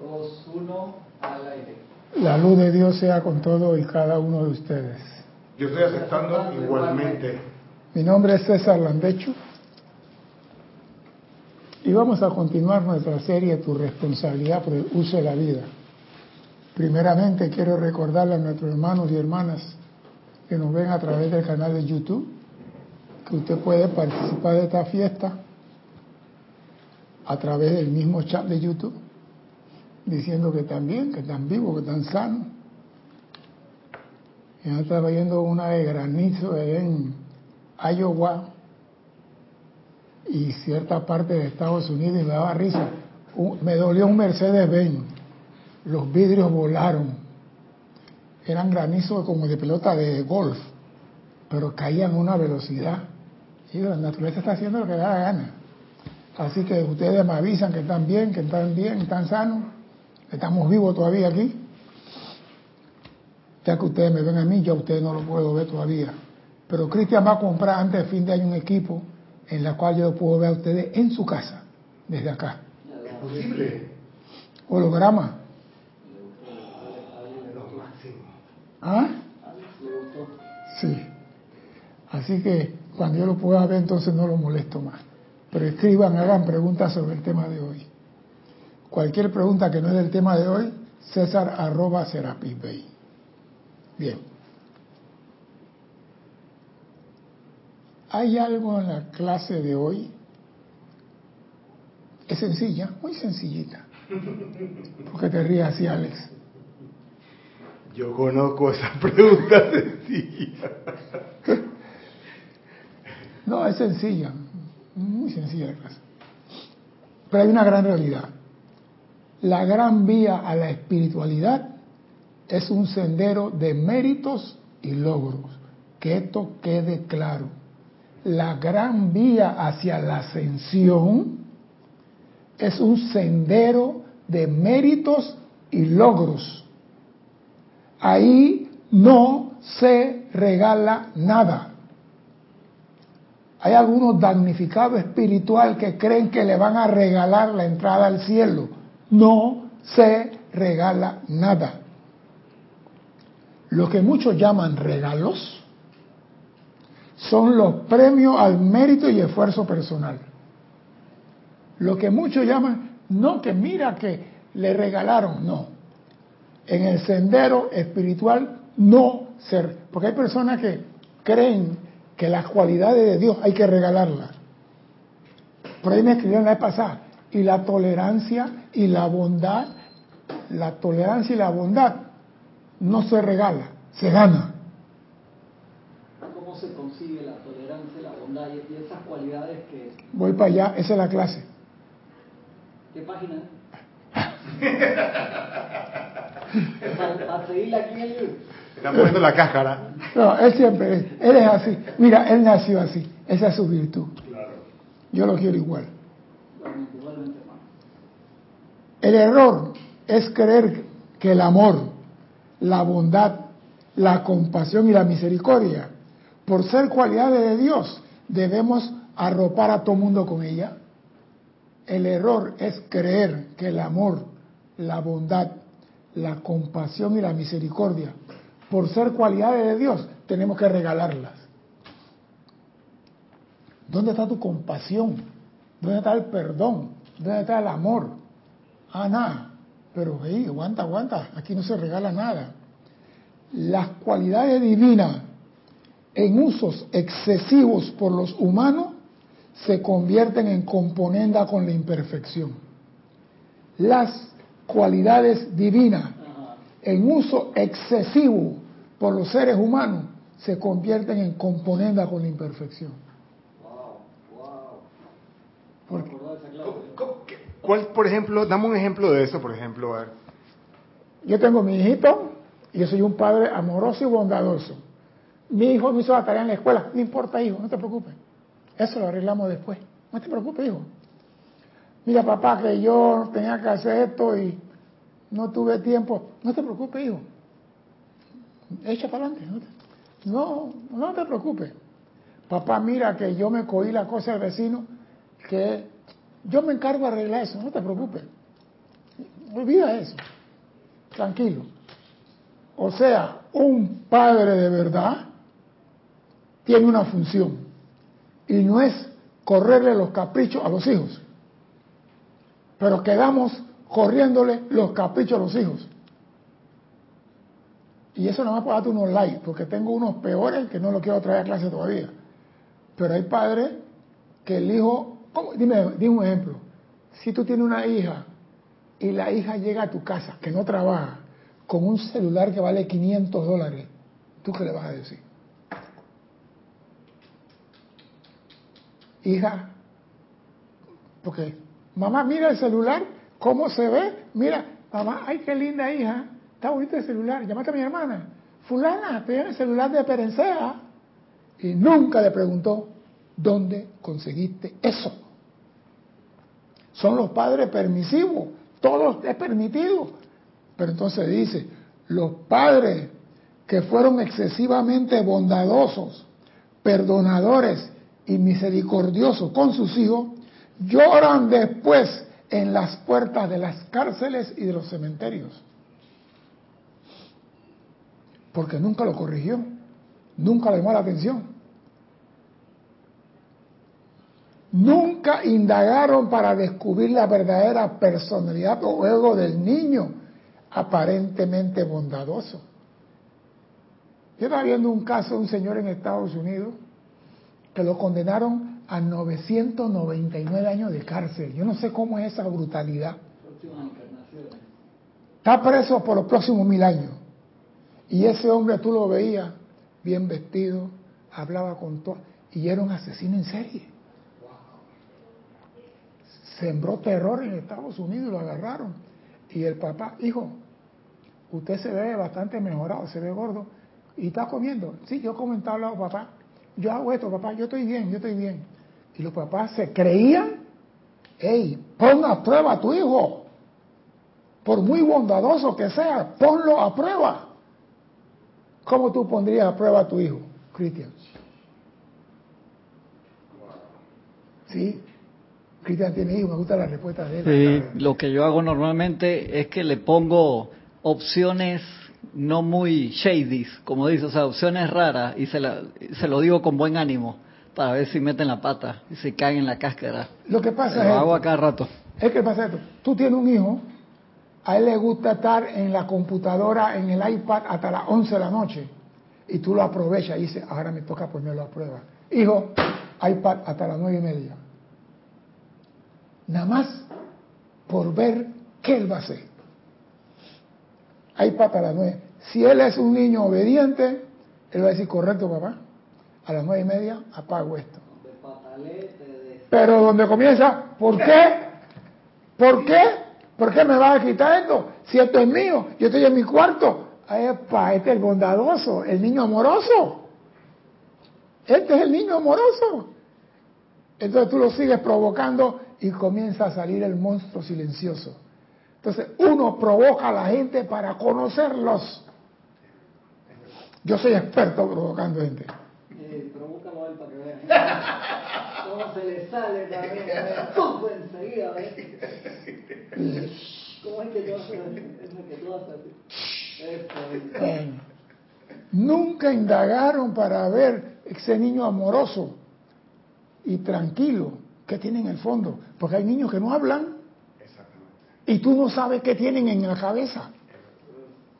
Dos, uno, al aire. La luz de Dios sea con todo y cada uno de ustedes. Yo estoy aceptando igualmente. Mi nombre es César Landecho y vamos a continuar nuestra serie Tu responsabilidad por el uso de la vida. Primeramente quiero recordarle a nuestros hermanos y hermanas que nos ven a través del canal de YouTube que usted puede participar de esta fiesta a través del mismo chat de YouTube, diciendo que están bien, que están vivos, que están sanos. Yo estaba viendo una de granizo en Iowa y cierta parte de Estados Unidos y me daba risa. me dolió un Mercedes-Benz. Los vidrios volaron. Eran granizos como de pelota de golf, pero caían a una velocidad. Y la naturaleza está haciendo lo que da la gana. Así que ustedes me avisan que están bien, que están bien, están sanos, estamos vivos todavía aquí. Ya que ustedes me ven a mí, yo a ustedes no lo puedo ver todavía. Pero Cristian va a comprar antes del fin de año un equipo en la cual yo puedo ver a ustedes en su casa, desde acá. ¿Es posible? Holograma. ¿Ah? Sí. Así que cuando yo lo pueda ver, entonces no lo molesto más. Pero escriban, hagan preguntas sobre el tema de hoy. Cualquier pregunta que no es del tema de hoy, César arroba Serapis Bay. Bien. Hay algo en la clase de hoy, es sencilla, muy sencillita. ¿Por qué te ríes así, Alex? Yo conozco esa pregunta sencilla. No, es sencilla, muy sencilla la clase. Pero hay una gran realidad. La gran vía a la espiritualidad es un sendero de méritos y logros. Que esto quede claro. La gran vía hacia la ascensión es un sendero de méritos y logros. Ahí no se regala nada. Hay algunos damnificados espiritual que creen que le van a regalar la entrada al cielo. No se regala nada. Lo que muchos llaman regalos son los premios al mérito y esfuerzo personal. Lo que muchos llaman, no que mira que le regalaron, no. En el sendero espiritual no ser, porque hay personas que creen que las cualidades de Dios hay que regalarlas. Por ahí me escribieron la vez pasada, y la tolerancia y la bondad, la tolerancia y la bondad no se regala, se gana. ¿Cómo se consigue la tolerancia y la bondad y esas cualidades que... Voy para allá, esa es la clase. ¿Qué página? para, seguirla aquí en el libro. Está poniendo la cáscara. No, él siempre es, él es así. Mira, él nació así. Esa es su virtud. Claro. Yo lo quiero igual. El error es creer que el amor, la bondad, la compasión y la misericordia, por ser cualidades de Dios, debemos arropar a todo mundo con ella. El error es creer que el amor, la bondad, la compasión y la misericordia, por ser cualidades de Dios, tenemos que regalarlas. ¿Dónde está tu compasión? ¿Dónde está el perdón? ¿Dónde está el amor? Ah, nada. Pero, hey, aguanta, aguanta. Aquí no se regala nada. Las cualidades divinas en usos excesivos por los humanos se convierten en componenda con la imperfección. Las cualidades divinas en uso excesivo por los seres humanos se convierten en componenda con la imperfección. ¿Cuál, por ejemplo, dame un ejemplo de eso, por ejemplo? Yo tengo mi hijito y yo soy un padre amoroso y bondadoso. Mi hijo no hizo la tarea en la escuela. No importa, hijo, no te preocupes. Eso lo arreglamos después. No te preocupes, hijo. Mira, papá, que yo tenía que hacer esto y no tuve tiempo. No te preocupes, hijo. Echa para adelante. No, no te preocupes. Papá, mira que yo me cogí la cosa del vecino, que yo me encargo de arreglar eso, no te preocupes. Olvida eso. Tranquilo. O sea, un padre de verdad tiene una función y no es correrle los caprichos a los hijos, pero quedamos corriéndole los caprichos a los hijos. Y eso nada más para darte unos likes, porque tengo unos peores que no lo quiero traer a clase todavía. Pero hay padres que el hijo, dime, un ejemplo, si tú tienes una hija y la hija llega a tu casa, que no trabaja, con un celular que vale 500 dólares, ¿tú qué le vas a decir? Hija, porque mamá mira el celular, ¿cómo se ve? Mira, mamá, ay, qué linda hija, está bonito el celular, llámate a mi hermana, fulana, te el celular de Perencea. Y nunca le preguntó, ¿dónde conseguiste eso? Son los padres permisivos, todo es permitido. Pero entonces dice, los padres que fueron excesivamente bondadosos, perdonadores y misericordiosos con sus hijos, lloran después en las puertas de las cárceles y de los cementerios. Porque nunca lo corrigió, nunca le llamó la atención. Nunca indagaron para descubrir la verdadera personalidad o ego del niño, aparentemente bondadoso. Yo estaba viendo un caso de un señor en Estados Unidos que lo condenaron a 999 años de cárcel. Yo no sé cómo es esa brutalidad. Está preso por los próximos mil años. Y ese hombre tú lo veías bien vestido, hablaba con todo, y era un asesino en serie sembró terror en Estados Unidos, lo agarraron. Y el papá, hijo, usted se ve bastante mejorado, se ve gordo, y está comiendo. Sí, yo comentaba al papá, yo hago esto, papá, yo estoy bien, yo estoy bien. Y los papás se creían, hey, pon a prueba a tu hijo, por muy bondadoso que sea, ponlo a prueba. ¿Cómo tú pondrías a prueba a tu hijo, Cristian? ¿Sí? Cristian tiene hijos, me gusta la respuesta de él. Sí, lo que yo hago normalmente es que le pongo opciones no muy shady, como dice, o sea, opciones raras, y se, la, se lo digo con buen ánimo, para ver si meten la pata y se caen en la cáscara. Lo que pasa es... Lo hago a cada rato. Es que pasa esto, tú tienes un hijo, a él le gusta estar en la computadora, en el iPad hasta las 11 de la noche, y tú lo aprovechas y dices, ahora me toca ponerlo a prueba. Hijo, iPad hasta las 9 y media nada más por ver qué él va a hacer. Hay para las nueve. Si él es un niño obediente, él va a decir, correcto papá, a las nueve y media apago esto. Pero donde comienza, ¿por qué? ¿Por qué? ¿Por qué me vas a quitar esto? Si esto es mío, yo estoy en mi cuarto. Epa, este es el bondadoso, el niño amoroso. Este es el niño amoroso. Entonces tú lo sigues provocando y comienza a salir el monstruo silencioso. Entonces uno provoca a la gente para conocerlos. Yo soy experto provocando gente. Eh, provócalo a él para que vean. ¿Cómo se le sale también? ¡Pum! Enseguida, ¿Cómo es que tú haces? Es que tú haces bueno, nunca indagaron para ver ese niño amoroso y tranquilo que tienen en el fondo. Porque hay niños que no hablan y tú no sabes qué tienen en la cabeza.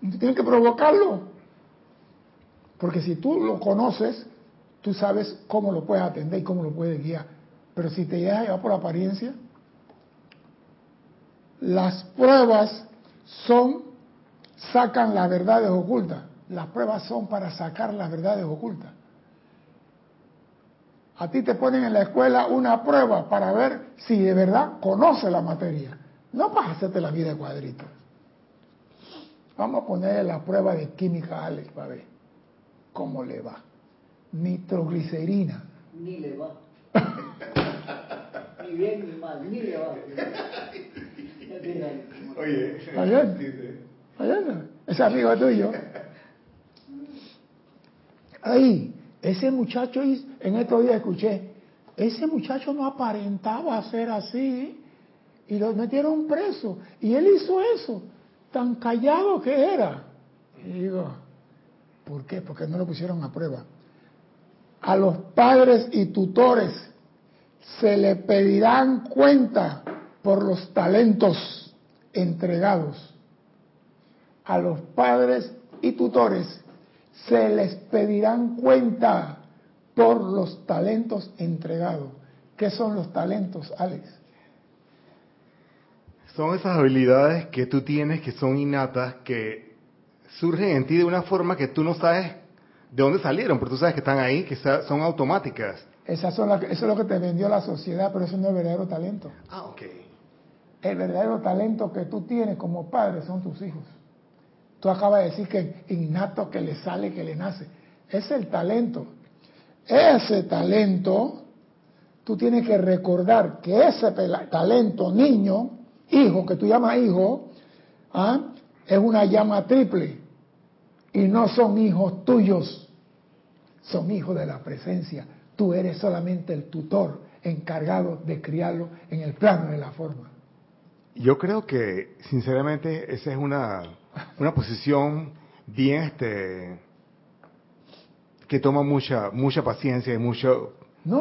Tienes que provocarlo. Porque si tú lo conoces, tú sabes cómo lo puedes atender y cómo lo puedes guiar. Pero si te dejas llevar por apariencia, las pruebas son, sacan las verdades ocultas. Las pruebas son para sacar las verdades ocultas. A ti te ponen en la escuela una prueba para ver si de verdad conoce la materia. No para hacerte la vida de cuadritos. Vamos a poner la prueba de química a Alex para ver cómo le va. Nitroglicerina. Ni le va. ni bien ni mal, ni le va. Oye, Oye, ese amigo tuyo. Ahí, ese muchacho, en estos días escuché, ese muchacho no aparentaba ser así. y lo metieron preso. Y él hizo eso, tan callado que era. Y digo, ¿por qué? Porque no lo pusieron a prueba. A los padres y tutores se le pedirán cuenta por los talentos entregados. A los padres y tutores se les pedirán cuenta por los talentos entregados. ¿Qué son los talentos, Alex? Son esas habilidades que tú tienes que son innatas, que surgen en ti de una forma que tú no sabes de dónde salieron, pero tú sabes que están ahí, que son automáticas. Esas son eso es lo que te vendió la sociedad, pero eso no es el verdadero talento. Ah, ok. El verdadero talento que tú tienes como padre son tus hijos. Tú acabas de decir que innato que le sale, que le nace. Es el talento. Ese talento, tú tienes que recordar que ese talento, niño, hijo, que tú llamas hijo, ¿ah? es una llama triple. Y no son hijos tuyos, son hijos de la presencia. Tú eres solamente el tutor encargado de criarlo en el plano de la forma. Yo creo que, sinceramente, esa es una una posición bien este que toma mucha mucha paciencia y mucho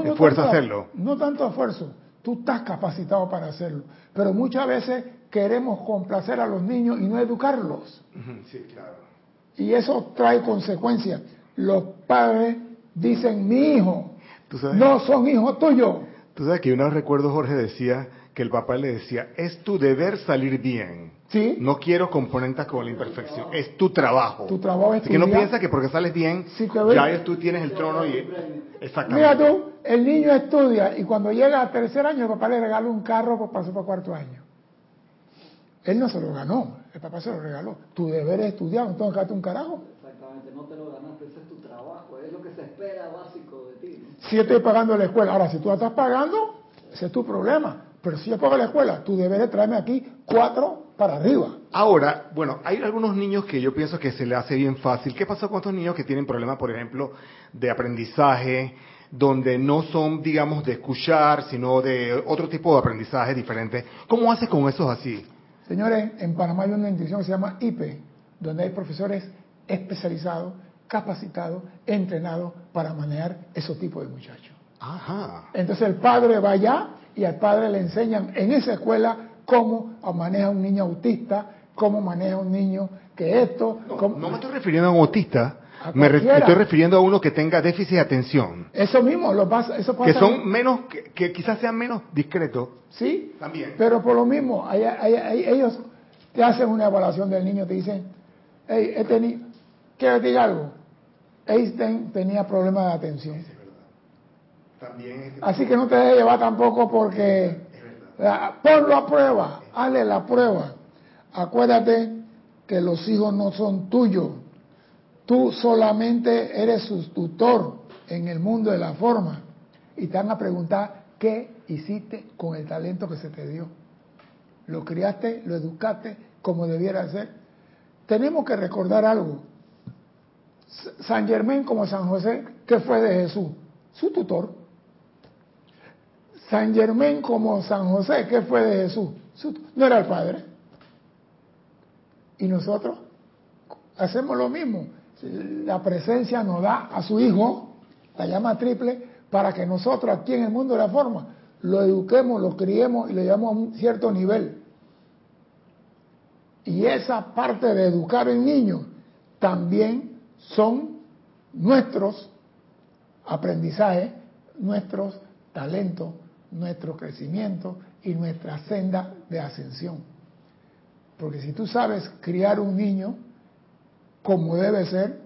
esfuerzo hacerlo. No tanto esfuerzo, tú estás capacitado para hacerlo, pero muchas veces queremos complacer a los niños y no educarlos. Sí, claro. Y eso trae consecuencias. Los padres dicen, mi hijo, no son hijos tuyos. Tú sabes que una vez recuerdo Jorge decía que el papá le decía, es tu deber salir bien. No quiero componentes con la imperfección. Es tu trabajo. Tu trabajo es que no piensa que porque sales bien, ya tú tienes el trono y... Exactamente. Mira tú, el niño estudia y cuando llega a tercer año el papá le regala un carro por pasó por cuarto año. Él no se lo ganó, el papá se lo regaló. Tu deber es estudiar, no tengo que un carajo. Exactamente, no te lo ganaste, ese es tu trabajo, es lo que se espera básico de ti. Si yo estoy pagando la escuela, ahora si tú la estás pagando, ese es tu problema. Pero si yo pago la escuela, tú deberes traerme aquí cuatro para arriba. Ahora, bueno, hay algunos niños que yo pienso que se le hace bien fácil. ¿Qué pasa con estos niños que tienen problemas, por ejemplo, de aprendizaje, donde no son, digamos, de escuchar, sino de otro tipo de aprendizaje diferente? ¿Cómo haces con esos así? Señores, en Panamá hay una institución que se llama IPE, donde hay profesores especializados, capacitados, entrenados para manejar esos tipos de muchachos. Ajá. Entonces el padre va allá y al padre le enseñan en esa escuela cómo maneja un niño autista, cómo maneja un niño que esto... No, me estoy refiriendo a un autista, me, estoy refiriendo a uno que tenga déficit de atención. Eso mismo, lo pasa, eso Que son menos, que, quizás sean menos discretos. Sí, también. Pero por lo mismo, ellos te hacen una evaluación del niño, te dicen, hey, este niño, quiero decir algo, Einstein tenía problemas de atención. Es. También Así que no te dejes llevar tampoco porque Ponlo a prueba, hazle la prueba. Acuérdate que los hijos no son tuyos. Tú solamente eres su tutor en el mundo de la forma. Y te van a preguntar qué hiciste con el talento que se te dio. Lo criaste, lo educaste como debiera ser. Tenemos que recordar algo. San Germán como San José, ¿qué fue de Jesús? Su tutor. San Germán como San José, ¿qué fue de Jesús? No era el Padre. Y nosotros hacemos lo mismo. La presencia nos da a su Hijo, la llama triple, para que nosotros aquí en el mundo de la forma lo eduquemos, lo criemos y lo llevamos a un cierto nivel. Y esa parte de educar en niños también son nuestros aprendizajes, nuestros talentos, nuestro crecimiento y nuestra senda de ascensión. Porque si tú sabes criar un niño como debe ser,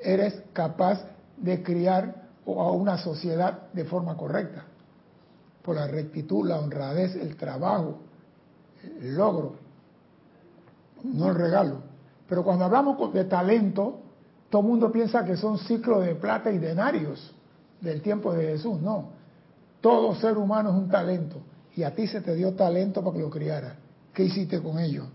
eres capaz de criar a una sociedad de forma correcta. Por la rectitud, la honradez, el trabajo, el logro, no el regalo. Pero cuando hablamos de talento, todo el mundo piensa que son ciclos de plata y denarios del tiempo de Jesús. No, todo ser humano es un talento y a ti se te dio talento para que lo criara. ¿Qué hiciste con ello?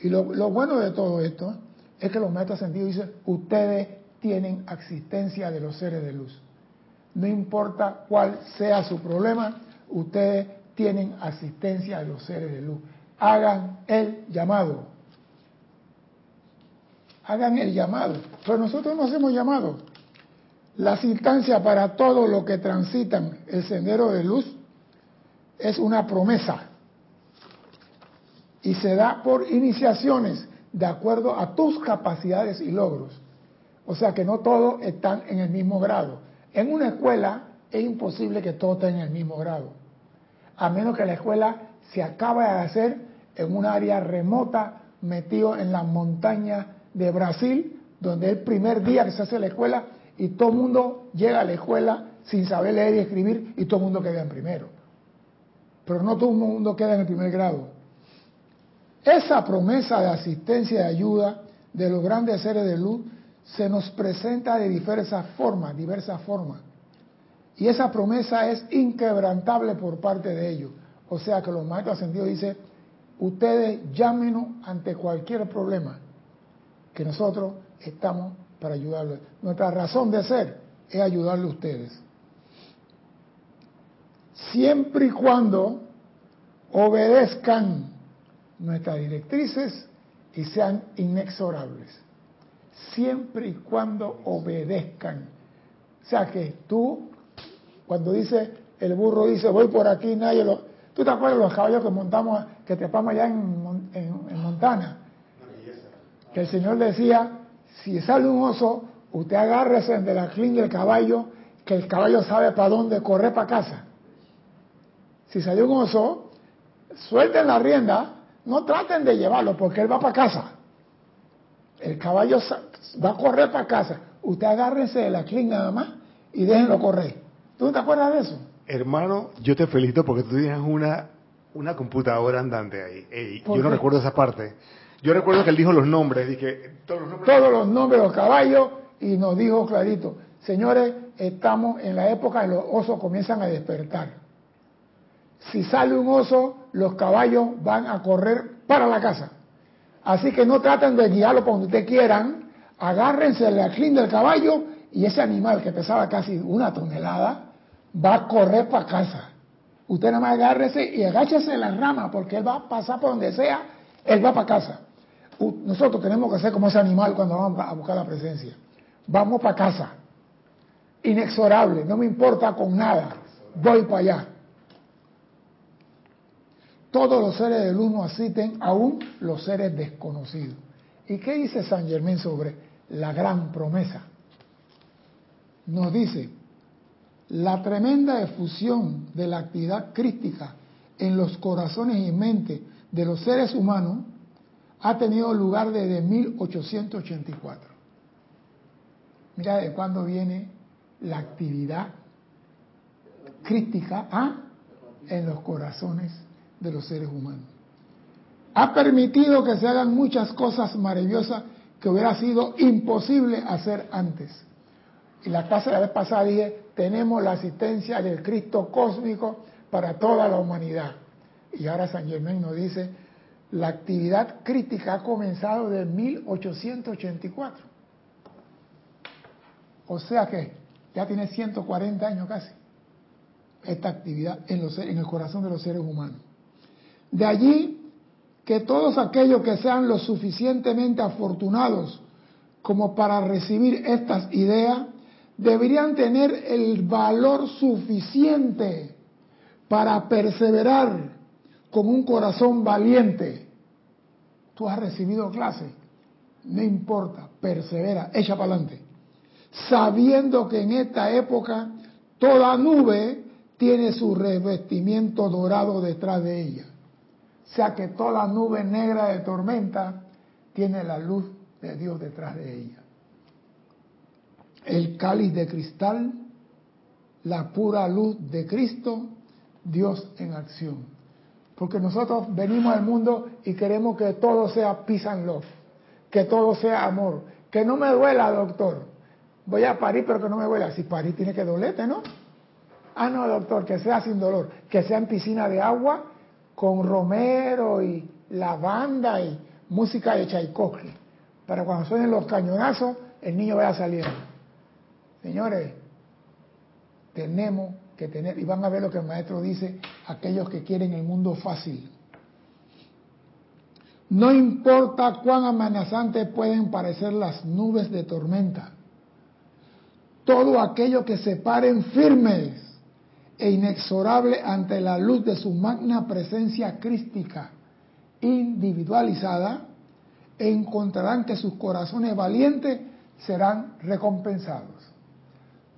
Y lo, bueno de todo esto es que los maestros sentidos dicen, ustedes tienen existencia de los seres de luz. No importa cuál sea su problema, ustedes tienen asistencia de los seres de luz. Hagan el llamado. Hagan el llamado. Pero nosotros no hacemos llamado. La asistencia para todo lo que transitan el sendero de luz es una promesa. Y se da por iniciaciones de acuerdo a tus capacidades y logros. O sea que no todos están en el mismo grado. En una escuela es imposible que todos estén en el mismo grado. A menos que la escuela se acabe de hacer en un área remota, metido en la montaña de Brasil, donde el primer día que se hace la escuela y todo el mundo llega a la escuela sin saber leer y escribir y todo el mundo queda en primero. Pero no todo el mundo queda en el primer grado. Esa promesa de asistencia y de ayuda de los grandes seres de luz se nos presenta de diversas formas, diversas formas. Y esa promesa es inquebrantable por parte de ellos. O sea que los maestros ascendidos dicen, ustedes llámenos ante cualquier problema, que nosotros estamos para ayudarles. Nuestra razón de ser es ayudarle a ustedes. Siempre y cuando obedezcan nuestras directrices y sean inexorables. Siempre y cuando obedezcan. O sea que tú, cuando dice, el burro dice, voy por aquí, nadie lo... ¿Tú te acuerdas de los caballos que montamos, que trepamos allá en, en Montana? Que el Señor decía, si sale un oso, usted agárrese de la crin del caballo, que el caballo sabe para dónde correr para casa. Si salió un oso, suelten la rienda, no traten de llevarlo porque él va para casa. El caballo va a correr para casa. Usted agárrese de la crin nada más y déjenlo correr. ¿Tú no te acuerdas de eso? Hermano, yo te felicito porque tú tienes una, una computadora andante ahí. yo no recuerdo esa parte. Yo recuerdo que él dijo los nombres, dije, todos los nombres. Todos los nombres de los caballos y nos dijo clarito, señores, estamos en la época en los osos comienzan a despertar. Si sale un oso, los caballos van a correr para la casa. Así que no traten de guiarlo por donde ustedes quieran, agárrense la crin del caballo y ese animal que pesaba casi una tonelada va a correr para casa. Usted nada más agárrese y agáchese en la rama porque él va a pasar por donde sea, él va para casa. Nosotros tenemos que ser como ese animal cuando vamos a buscar la presencia. Vamos para casa. Inexorable, no me importa con nada. Voy para allá. Todos los seres del uno asisten, aún los seres desconocidos. ¿Y qué dice San Germán sobre la gran promesa? Nos dice, la tremenda efusión de la actividad crística en los corazones y mentes de los seres humanos ha tenido lugar desde 1884. Mira de cuándo viene la actividad crítica ¿ah? en los corazones de los seres humanos. Ha permitido que se hagan muchas cosas maravillosas que hubiera sido imposible hacer antes. Y la clase de la vez pasada dije, tenemos la asistencia del Cristo cósmico para toda la humanidad. Y ahora San Germán nos dice, la actividad crítica ha comenzado de 1884. O sea que ya tiene 140 años casi esta actividad en, los, en el corazón de los seres humanos. De allí que todos aquellos que sean lo suficientemente afortunados como para recibir estas ideas, deberían tener el valor suficiente para perseverar con un corazón valiente. Tú has recibido clase, no importa, persevera, echa para adelante. Sabiendo que en esta época toda nube tiene su revestimiento dorado detrás de ella. O sea que toda nube negra de tormenta tiene la luz de Dios detrás de ella. El cáliz de cristal, la pura luz de Cristo, Dios en acción. Porque nosotros venimos al mundo y queremos que todo sea peace and love, que todo sea amor. Que no me duela, doctor. Voy a parir, pero que no me duela. Si parir tiene que dolerte, ¿no? Ah, no, doctor, que sea sin dolor. Que sea en piscina de agua, con romero y lavanda y música de Tchaikovsky. Para cuando suenen los cañonazos, el niño vaya saliendo. Señores, tenemos que tener, y van a ver lo que el maestro dice, aquellos que quieren el mundo fácil. No importa cuán amenazantes pueden parecer las nubes de tormenta, todo aquello que se paren firmes e inexorable ante la luz de su magna presencia crística individualizada, encontrarán que sus corazones valientes serán recompensados.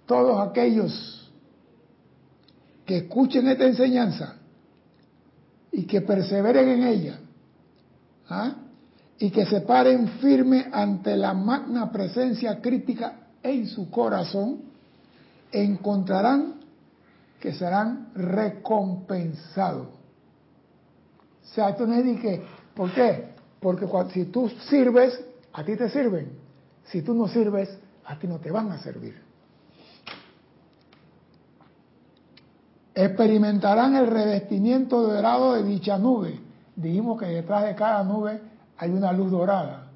Todos aquellos que escuchen esta enseñanza y que perseveren en ella, ¿ah? y que se paren firme ante la magna presencia crítica en su corazón, encontrarán que serán recompensados. O sea, esto no que, ¿por qué? Porque si tú sirves, a ti te sirven. Si tú no sirves, a ti no te van a servir. Experimentarán el revestimiento dorado de dicha nube. Dijimos que detrás de cada nube hay una luz dorada.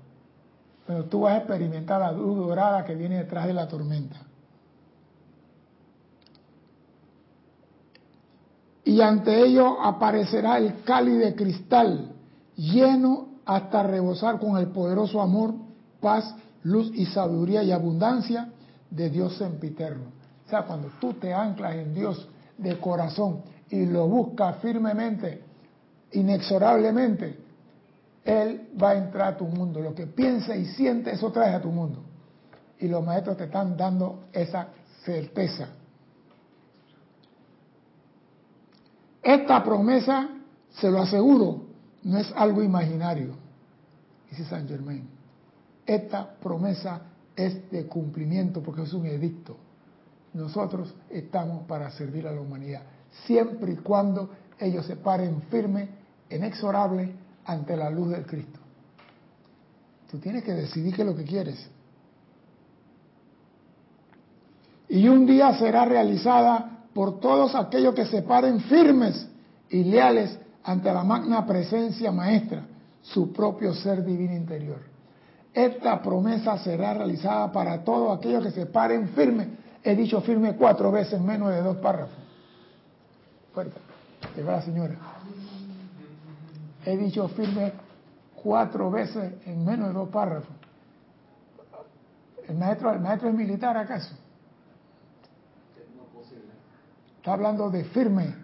Pero tú vas a experimentar la luz dorada que viene detrás de la tormenta. Y ante ello aparecerá el cáliz de cristal, lleno hasta rebosar con el poderoso amor, paz, luz y sabiduría y abundancia de Dios sempiterno. O sea, cuando tú te anclas en Dios de corazón y lo buscas firmemente, inexorablemente, él va a entrar a tu mundo. Lo que piensa y siente, eso trae a tu mundo. Y los maestros te están dando esa certeza. Esta promesa, se lo aseguro, no es algo imaginario, dice San Germain. Esta promesa es de cumplimiento porque es un edicto. Nosotros estamos para servir a la humanidad, siempre y cuando ellos se paren firme, inexorable, ante la luz del Cristo. Tú tienes que decidir qué es lo que quieres. Y un día será realizada por todos aquellos que se paren firmes y leales ante la magna presencia maestra, su propio ser divino interior. Esta promesa será realizada para todos aquellos que se paren firmes. He dicho firme cuatro veces en menos de dos párrafos. Fuerte. Llegó la señora he dicho firme cuatro veces en menos de dos párrafos. ¿El maestro, el maestro es militar acaso? Está hablando de firme.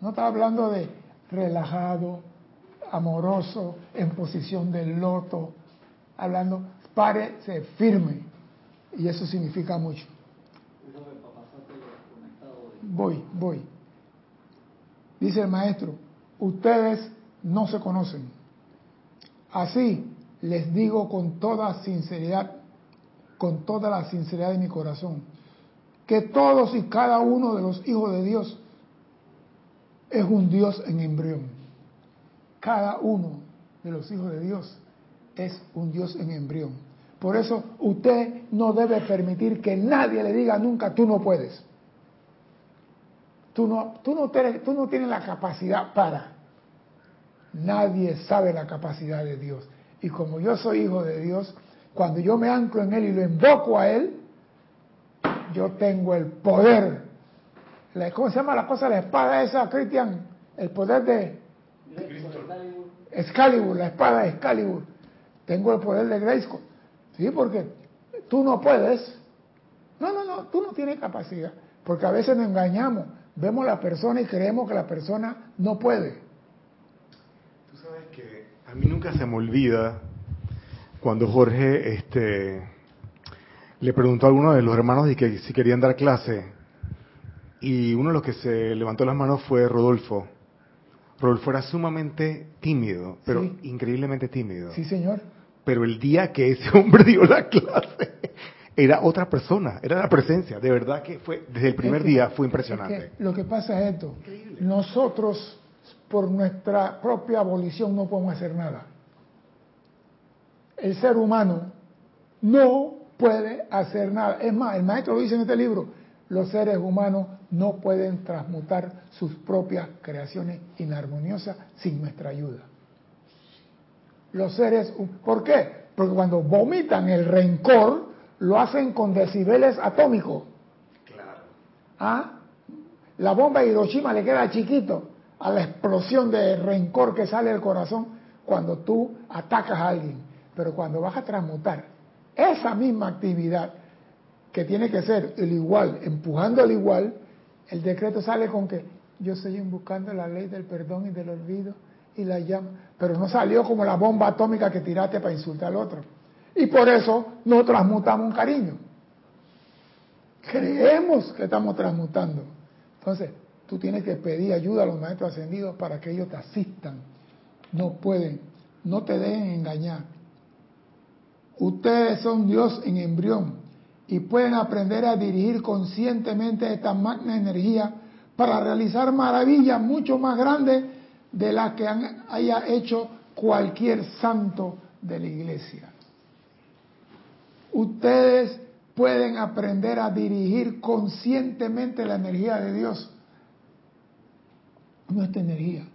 No está hablando de relajado, amoroso, en posición de loto. Hablando, párese firme. Y eso significa mucho. Voy, voy. Dice el maestro, ustedes no se conocen. Así les digo con toda sinceridad, con toda la sinceridad de mi corazón, que todos y cada uno de los hijos de Dios es un Dios en embrión. Cada uno de los hijos de Dios es un Dios en embrión. Por eso usted no debe permitir que nadie le diga nunca tú no puedes. Tú no, tú no, tú no tienes la capacidad para. Nadie sabe la capacidad de Dios. Y como yo soy hijo de Dios, cuando yo me anclo en Él y lo invoco a Él, yo tengo el poder. ¿Cómo se llama la cosa? La espada esa, Cristian. El poder de... Excalibur, la espada de Excalibur. Tengo el poder de Grayskull. Sí, porque tú no puedes. No, no, no, tú no tienes capacidad. Porque a veces nos engañamos. Vemos a la persona y creemos que la persona no puede. Tú sabes que a mí nunca se me olvida cuando Jorge este, le preguntó a alguno de los hermanos de que si querían dar clase y uno de los que se levantó las manos fue Rodolfo. Rodolfo era sumamente tímido, pero increíblemente tímido. Sí, señor. Pero el día que ese hombre dio la clase, era otra persona, era la presencia. De verdad que fue, desde el primer día fue impresionante. lo que pasa es esto, nosotros por nuestra propia abolición no podemos hacer nada. El ser humano no puede hacer nada. Es más, el maestro lo dice en este libro, los seres humanos no pueden transmutar sus propias creaciones inarmoniosas sin nuestra ayuda. Los seres, ¿por qué? Porque cuando vomitan el rencor, lo hacen con decibeles atómicos. Claro. ¿Ah? La bomba de Hiroshima le queda chiquito a la explosión de rencor que sale del corazón cuando tú atacas a alguien. Pero cuando vas a transmutar esa misma actividad que tiene que ser el igual, empujando al igual, el decreto sale con que yo estoy buscando la ley del perdón y del olvido y la llama, pero no salió como la bomba atómica que tiraste para insultar al otro. Y por eso no transmutamos un cariño. Creemos que estamos transmutando. Entonces, tú tienes que pedir ayuda a los maestros ascendidos para que ellos te asistan. No pueden, no te dejen engañar. Ustedes son Dios en embrión y pueden aprender a dirigir conscientemente esta magna energía para realizar maravillas mucho más grandes de las que haya hecho cualquier santo de la iglesia. Ustedes pueden aprender a dirigir conscientemente la energía de Dios. No esta energía.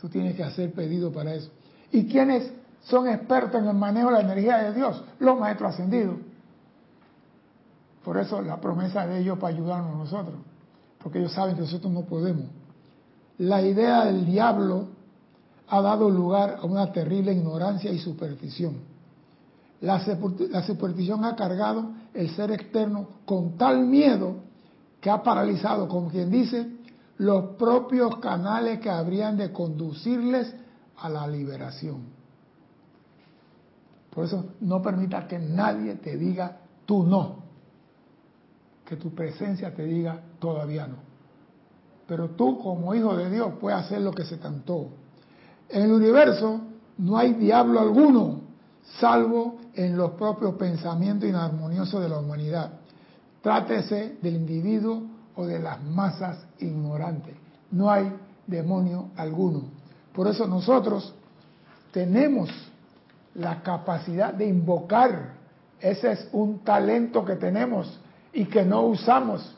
Tú tienes que hacer pedido para eso. ¿Y quiénes son expertos en el manejo de la energía de Dios? Los maestros ascendidos. Por eso la promesa de ellos para ayudarnos a nosotros. Porque ellos saben que nosotros no podemos. La idea del diablo ha dado lugar a una terrible ignorancia y superstición la, superstición ha cargado el ser externo con tal miedo que ha paralizado, como quien dice, los propios canales que habrían de conducirles a la liberación. Por eso no permita que nadie te diga tú no, que tu presencia te diga todavía no. Pero tú como hijo de Dios puedes hacer lo que se cantó. En el universo no hay diablo alguno, salvo en los propios pensamientos inarmoniosos de la humanidad. Trátese del individuo o de las masas ignorantes. No hay demonio alguno. Por eso nosotros tenemos la capacidad de invocar. Ese es un talento que tenemos y que no usamos.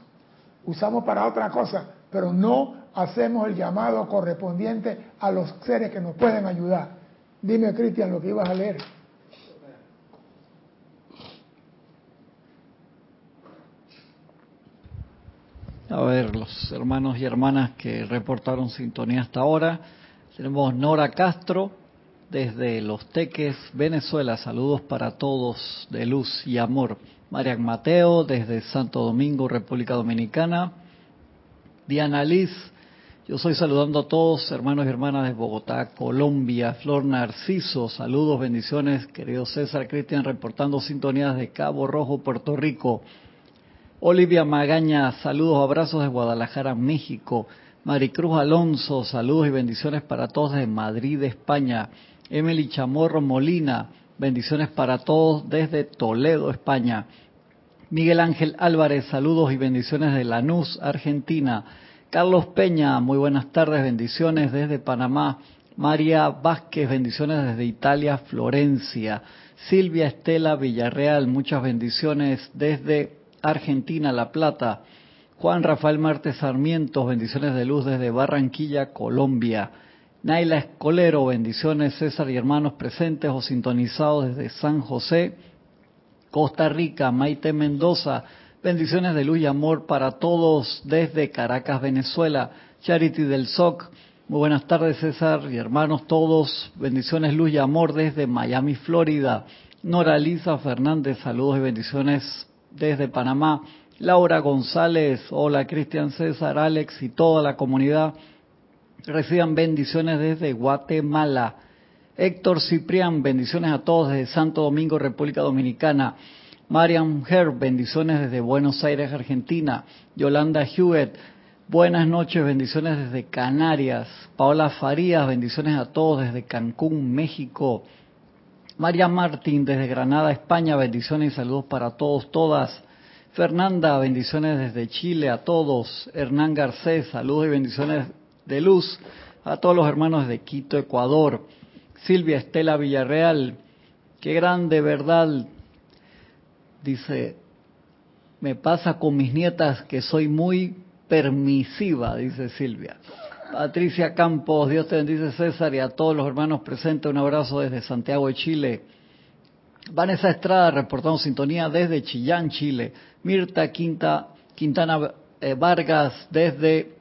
Usamos para otra cosa, pero no hacemos el llamado correspondiente a los seres que nos pueden ayudar. Dime, Cristian, lo que ibas a leer. A ver, los hermanos y hermanas que reportaron sintonía hasta ahora. Tenemos Nora Castro desde Los Teques, Venezuela. Saludos para todos de luz y amor. Marian Mateo desde Santo Domingo, República Dominicana. Diana Liz, yo soy saludando a todos, hermanos y hermanas de Bogotá, Colombia. Flor Narciso, saludos, bendiciones. Querido César Cristian, reportando sintonías de Cabo Rojo, Puerto Rico. Olivia Magaña, saludos, abrazos de Guadalajara, México. Maricruz Alonso, saludos y bendiciones para todos de Madrid, España. Emily Chamorro Molina, bendiciones para todos desde Toledo, España. Miguel Ángel Álvarez, saludos y bendiciones de Lanús, Argentina. Carlos Peña, muy buenas tardes, bendiciones desde Panamá. María Vázquez, bendiciones desde Italia, Florencia. Silvia Estela Villarreal, muchas bendiciones desde Argentina, La Plata. Juan Rafael Martes Sarmiento, bendiciones de luz desde Barranquilla, Colombia. Naila Escolero, bendiciones César y hermanos presentes o sintonizados desde San José, Costa Rica. Maite Mendoza, bendiciones de luz y amor para todos desde Caracas, Venezuela. Charity del SOC, muy buenas tardes César y hermanos todos, bendiciones, luz y amor desde Miami, Florida. Nora Lisa Fernández, saludos y bendiciones desde Panamá. Laura González, hola Cristian César, Alex y toda la comunidad. Reciban bendiciones desde Guatemala. Héctor Ciprián, bendiciones a todos desde Santo Domingo, República Dominicana. Marian Herb, bendiciones desde Buenos Aires, Argentina. Yolanda Hewitt, buenas noches, bendiciones desde Canarias. Paola Farías, bendiciones a todos desde Cancún, México. María Martín desde Granada, España, bendiciones y saludos para todos, todas. Fernanda, bendiciones desde Chile a todos. Hernán Garcés, saludos y bendiciones de luz a todos los hermanos de Quito, Ecuador. Silvia Estela Villarreal, qué grande verdad. Dice, me pasa con mis nietas que soy muy permisiva, dice Silvia. Patricia Campos, Dios te bendice César y a todos los hermanos presentes, un abrazo desde Santiago de Chile. Vanessa Estrada, reportando sintonía desde Chillán, Chile. Mirta Quinta, Quintana eh, Vargas, desde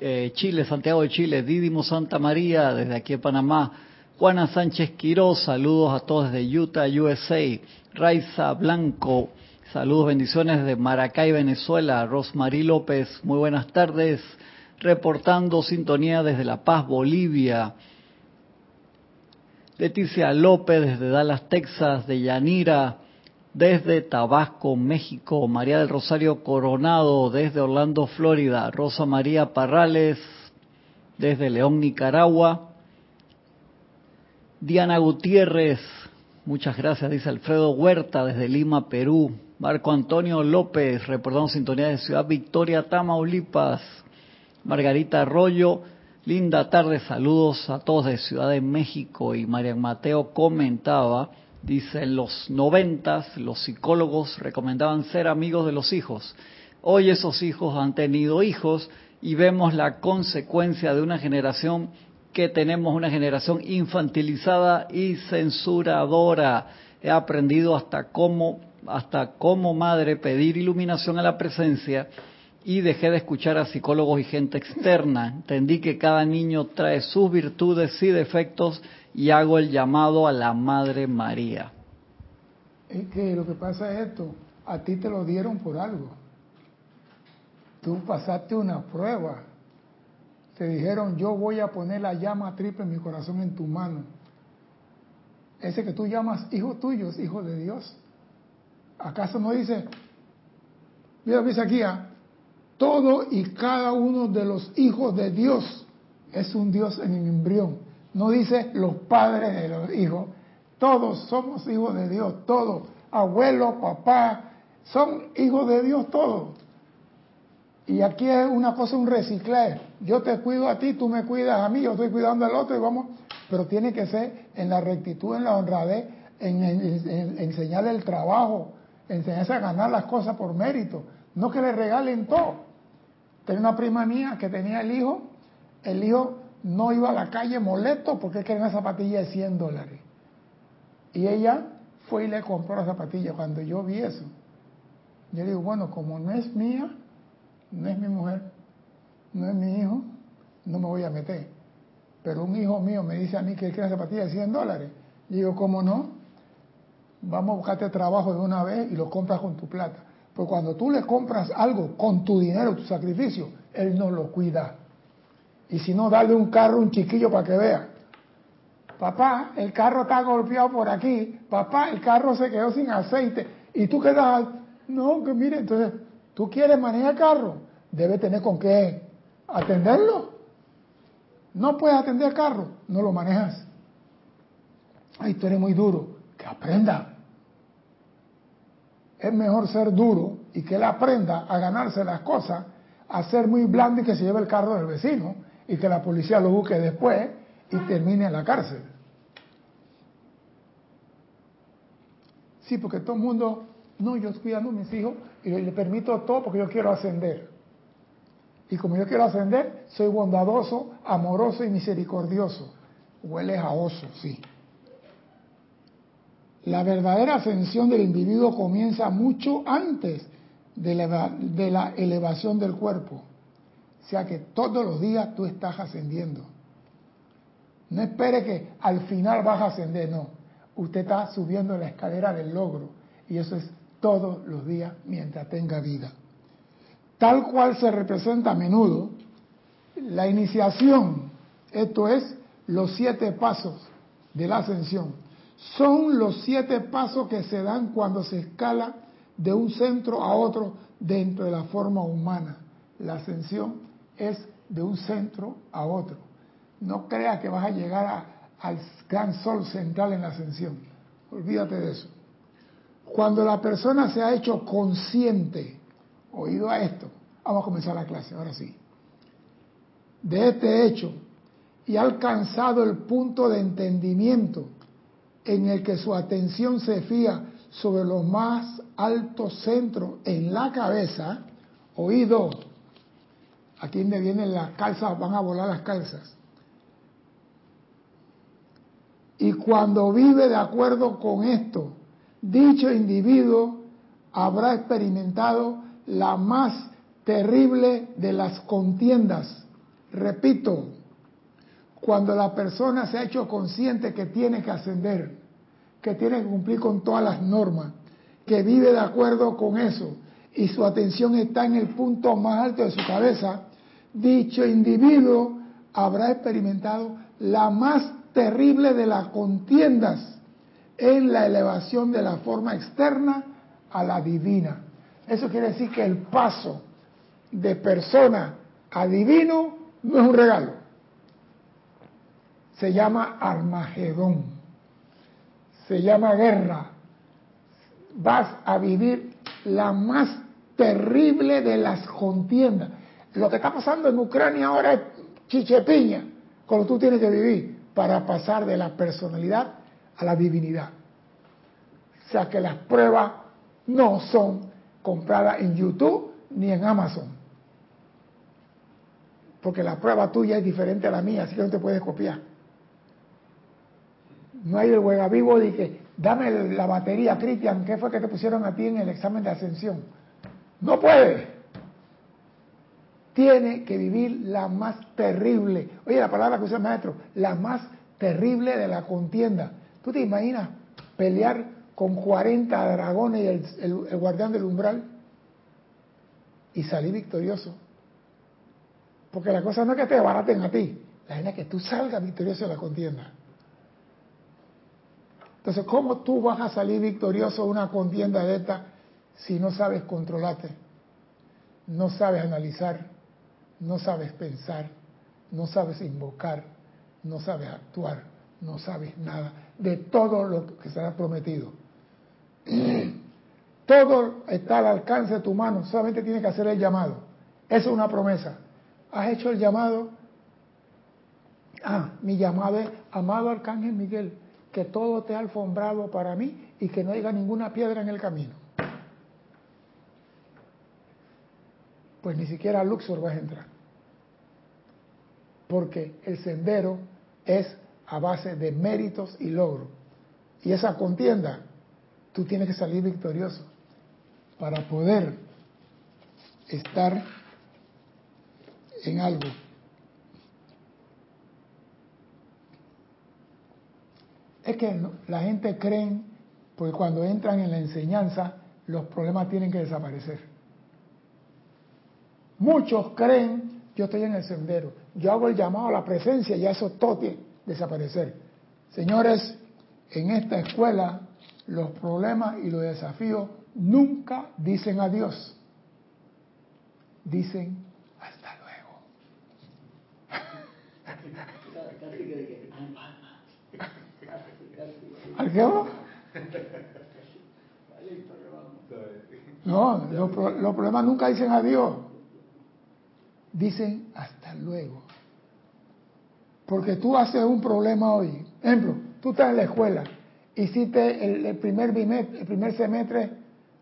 eh, Chile, Santiago de Chile, Didimo Santa María, desde aquí en Panamá, Juana Sánchez Quiroz, saludos a todos desde Utah, USA, Raiza Blanco, saludos, bendiciones de Maracay, Venezuela, Rosmarie López, muy buenas tardes, reportando sintonía desde La Paz, Bolivia, Leticia López desde Dallas, Texas, de Yanira, desde Tabasco, México, María del Rosario Coronado desde Orlando, Florida, Rosa María Parrales desde León, Nicaragua, Diana Gutiérrez, muchas gracias, dice Alfredo Huerta desde Lima, Perú, Marco Antonio López, reportando sintonía de Ciudad Victoria, Tamaulipas, Margarita Arroyo, linda tarde, saludos a todos de Ciudad de México. Y Marian Mateo comentaba, Dice, en los noventas los psicólogos recomendaban ser amigos de los hijos. Hoy esos hijos han tenido hijos y vemos la consecuencia de una generación que tenemos una generación infantilizada y censuradora. He aprendido hasta cómo, hasta cómo madre pedir iluminación a la presencia y dejé de escuchar a psicólogos y gente externa. Entendí que cada niño trae sus virtudes y defectos y hago el llamado a la Madre María. Es que lo que pasa es esto, a ti te lo dieron por algo. Tú pasaste una prueba. Te dijeron, yo voy a poner la llama triple en mi corazón en tu mano. Ese que tú llamas hijo tuyo es hijo de Dios. ¿Acaso no dice, mira, dice aquí, ¿ah? todo y cada uno de los hijos de Dios es un Dios en el embrión? No dice los padres de los hijos. Todos somos hijos de Dios, todos. Abuelo, papá, son hijos de Dios todos. Y aquí es una cosa, un reciclaje. Yo te cuido a ti, tú me cuidas a mí, yo estoy cuidando al otro y vamos. Pero tiene que ser en la rectitud, en la honradez, en, enseñarle el trabajo, enseñarse a ganar las cosas por mérito. No que le regalen todo. Tenía una prima mía que tenía el hijo, el hijo no iba a la calle molesto porque quería una zapatilla de 100 dólares. Y ella fue y le compró la zapatilla. Cuando yo vi eso, yo digo, bueno, como no es mía, no es mi mujer, no es mi hijo, no me voy a meter. Pero un hijo mío me dice a mí que quiere una zapatilla de 100 dólares. digo, ¿cómo no? Vamos a buscarte trabajo de una vez y lo compras con tu plata. Pero cuando tú le compras algo con tu dinero, tu sacrificio, él no lo cuida. Y si no, darle un carro a un chiquillo para que vea. Papá, el carro está golpeado por aquí. Papá, el carro se quedó sin aceite. Y tú quedas, no, que mire, entonces, tú quieres manejar carro, debe tener con qué atenderlo. No puedes atender carro, no lo manejas. Ay, tú eres muy duro, que aprenda. Es mejor ser duro y que él aprenda a ganarse las cosas, a ser muy blando y que se lleve el carro del vecino y que la policía lo busque después y termine en la cárcel. Sí, porque todo el mundo, no, yo cuidando a mis hijos y le permito todo porque yo quiero ascender. Y como yo quiero ascender, soy bondadoso, amoroso y misericordioso. Huele a oso, sí. La verdadera ascensión del individuo comienza mucho antes de la, de la elevación del cuerpo. O sea que todos los días tú estás ascendiendo. No espere que al final vas a ascender, no. Usted está subiendo la escalera del logro y eso es todos los días mientras tenga vida. Tal cual se representa a menudo la iniciación, esto es los siete pasos de la ascensión. Son los siete pasos que se dan cuando se escala de un centro a otro dentro de la forma humana. La ascensión es de un centro a otro. No creas que vas a llegar al gran sol central en la ascensión. Olvídate de eso. Cuando la persona se ha hecho consciente, oído a esto, vamos a comenzar la clase, ahora sí, de este hecho y ha alcanzado el punto de entendimiento en el que su atención se fía sobre los más altos centros en la cabeza, oído, aquí me vienen las calzas, van a volar las calzas. Y cuando vive de acuerdo con esto, dicho individuo habrá experimentado la más terrible de las contiendas. Repito, cuando la persona se ha hecho consciente que tiene que ascender, que tiene que cumplir con todas las normas, que vive de acuerdo con eso y su atención está en el punto más alto de su cabeza, dicho individuo habrá experimentado la más terrible de las contiendas en la elevación de la forma externa a la divina. Eso quiere decir que el paso de persona a divino no es un regalo. Se llama Armagedón. Se llama guerra. Vas a vivir la más terrible de las contiendas. Lo que está pasando en Ucrania ahora es chichepiña, como tú tienes que vivir para pasar de la personalidad a la divinidad. O sea que las pruebas no son compradas en YouTube ni en Amazon. Porque la prueba tuya es diferente a la mía, así que no te puedes copiar. No hay el huega vivo de que dame la batería, Cristian, ¿qué fue que te pusieron a ti en el examen de ascensión? No puede. Tiene que vivir la más terrible. Oye, la palabra que usa el maestro, la más terrible de la contienda. ¿Tú te imaginas pelear con 40 dragones y el, guardián del umbral y salir victorioso? Porque la cosa no es que te baraten a ti, la idea es que tú salgas victorioso de la contienda. Entonces, ¿cómo tú vas a salir victorioso de una contienda de esta si no sabes controlarte, no sabes analizar, no sabes pensar, no sabes invocar, no sabes actuar, no sabes nada de todo lo que se ha prometido. Todo está al alcance de tu mano, solamente tienes que hacer el llamado. Eso es una promesa. ¿Has hecho el llamado? Ah, mi llamado es, amado Arcángel Miguel, que todo te ha alfombrado para mí y que no haya ninguna piedra en el camino. pues ni siquiera Luxor vas a entrar. Porque el sendero es a base de méritos y logros. Y esa contienda, tú tienes que salir victorioso para poder estar en algo. Es que la gente cree, porque cuando entran en la enseñanza, los problemas tienen que desaparecer. Muchos creen, yo estoy en el sendero, yo hago el llamado a la presencia y eso todo desaparecer. Señores, en esta escuela los problemas y los desafíos nunca dicen adiós, dicen hasta luego. No, los, los problemas nunca dicen adiós dicen hasta luego. Porque tú haces un problema hoy. Ejemplo, tú estás en la escuela, hiciste el, el primer semestre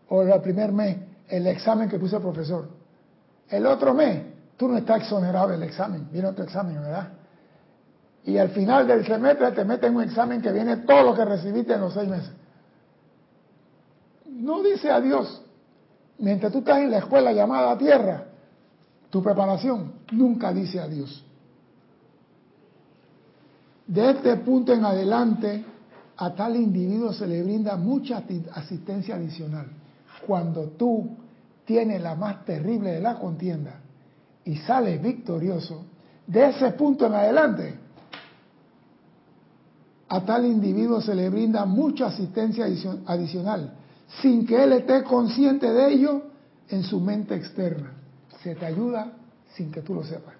o el primer mes el examen que puso el profesor. El otro mes, tú no estás exonerado del examen, viene otro examen, ¿verdad? Y al final del semestre te meten un examen que viene todo lo que recibiste en los seis meses. No dice adiós. Mientras tú estás en la escuela llamada tierra, tu preparación nunca dice adiós. De este punto en adelante, a tal individuo se le brinda mucha asistencia adicional. Cuando tú tienes la más terrible de la contienda y sales victorioso, de ese punto en adelante, a tal individuo se le brinda mucha asistencia adicional, sin que él esté consciente de ello en su mente externa se te ayuda sin que tú lo sepas.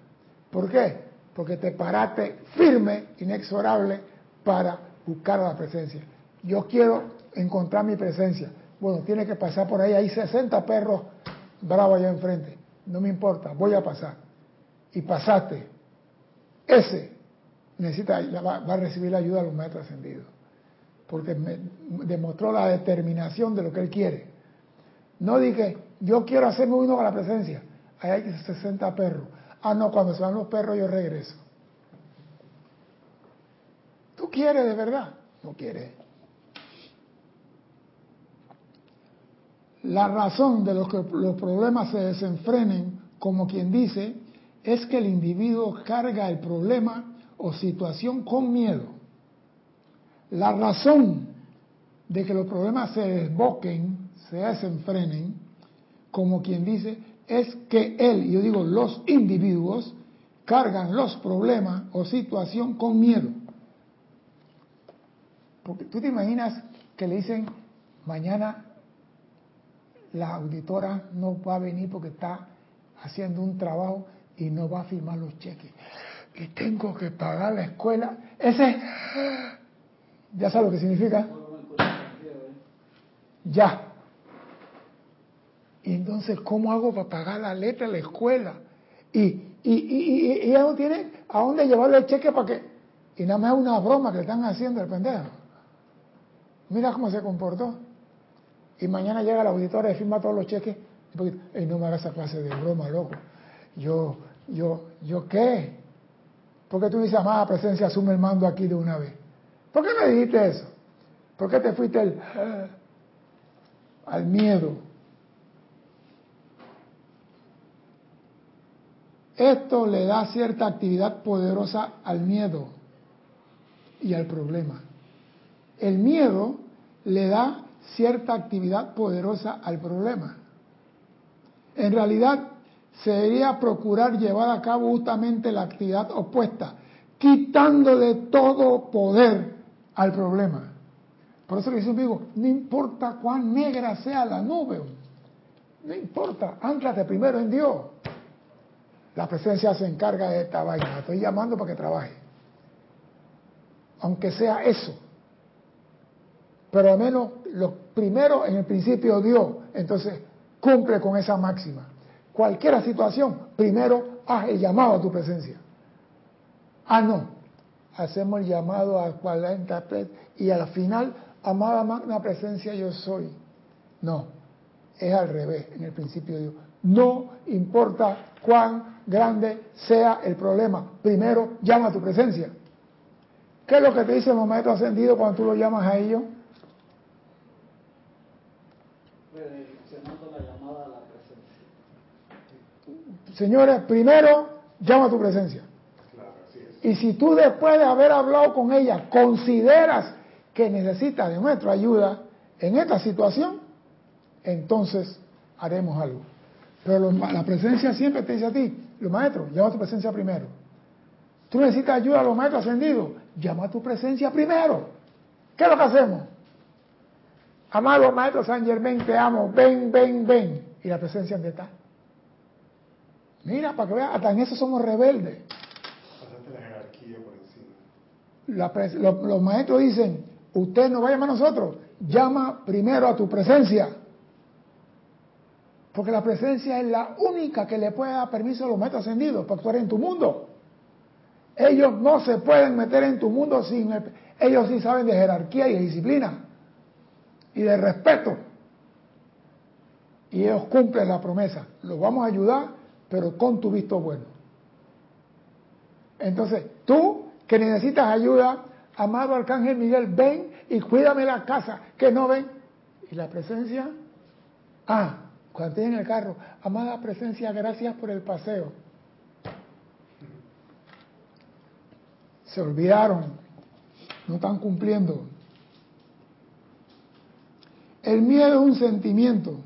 ¿Por qué? Porque te paraste firme, inexorable, para buscar la presencia. Yo quiero encontrar mi presencia. Bueno, tiene que pasar por ahí, hay 60 perros bravos allá enfrente. No me importa, voy a pasar. Y pasaste. Ese necesita, va, a recibir la ayuda de los maestros ascendidos. Porque me, demostró la determinación de lo que él quiere. No dije, yo quiero hacerme uno con la presencia ahí hay 60 perros. Ah, no, cuando se van los perros yo regreso. ¿Tú quieres de verdad? No quieres. La razón de los que los problemas se desenfrenen, como quien dice, es que el individuo carga el problema o situación con miedo. La razón de que los problemas se desboquen, se desenfrenen, como quien dice, es que él, yo digo los individuos, cargan los problemas o situación con miedo. Porque tú te imaginas que le dicen, mañana la auditora no va a venir porque está haciendo un trabajo y no va a firmar los cheques. Y tengo que pagar la escuela. Ese, ya sabes lo que significa. Ya. Y entonces, ¿cómo hago para pagar la letra de la escuela? Y, y, y, y, no tiene a dónde llevarle el cheque para que... Y nada más una broma que le están haciendo el pendejo. Mira cómo se comportó. Y mañana llega la auditora y firma todos los cheques. Y no me haga esa clase de broma, loco. Yo, yo, yo qué? ¿Por qué tú dices, amada presencia, asume el mando aquí de una vez? ¿Por qué me dijiste eso? ¿Por qué te fuiste al, al miedo? Esto le da cierta actividad poderosa al miedo y al problema. El miedo le da cierta actividad poderosa al problema. En realidad, se debería procurar llevar a cabo justamente la actividad opuesta, quitándole todo poder al problema. Por eso le dice no importa cuán negra sea la nube, no importa, anclate primero en Dios. La presencia se encarga de esta vaina, estoy llamando para que trabaje. Aunque sea eso. Pero al menos lo primero en el principio Dios, entonces cumple con esa máxima cualquier situación, primero haz el llamado a tu presencia. Ah, no. Hacemos el llamado a cual y al final, amada magna presencia, yo soy. No, es al revés, en el principio Dios. No importa cuán grande sea el problema, primero llama a tu presencia. ¿Qué es lo que te dicen los maestros ascendidos cuando tú lo llamas a ellos? Señores, primero llama a tu presencia. Y si tú después de haber hablado con ella consideras que necesita de nuestra ayuda en esta situación, entonces haremos algo. Pero la presencia siempre te dice a ti, los maestros, llama a tu presencia primero. Tú necesitas ayuda a los maestros ascendidos, llama a tu presencia primero. ¿Qué es lo que hacemos? Amado maestro San Germán, te amo, ven, ven, ven. ¿Y la presencia dónde está? Mira, para que vean, hasta en eso somos rebeldes. La los, maestros dicen, usted no va a llamar a nosotros, llama primero a tu presencia. Porque la presencia es la única que le puede dar permiso a los maestros ascendidos para actuar en tu mundo. Ellos no se pueden meter en tu mundo sin... ellos sí saben de jerarquía y de disciplina y de respeto. Y ellos cumplen la promesa. Los vamos a ayudar pero con tu visto bueno. Entonces, tú que necesitas ayuda, amado Arcángel Miguel, ven y cuídame la casa, que no ven. Y la presencia, ah, cuando en el carro, amada presencia, gracias por el paseo. Se olvidaron, no están cumpliendo. El miedo es un sentimiento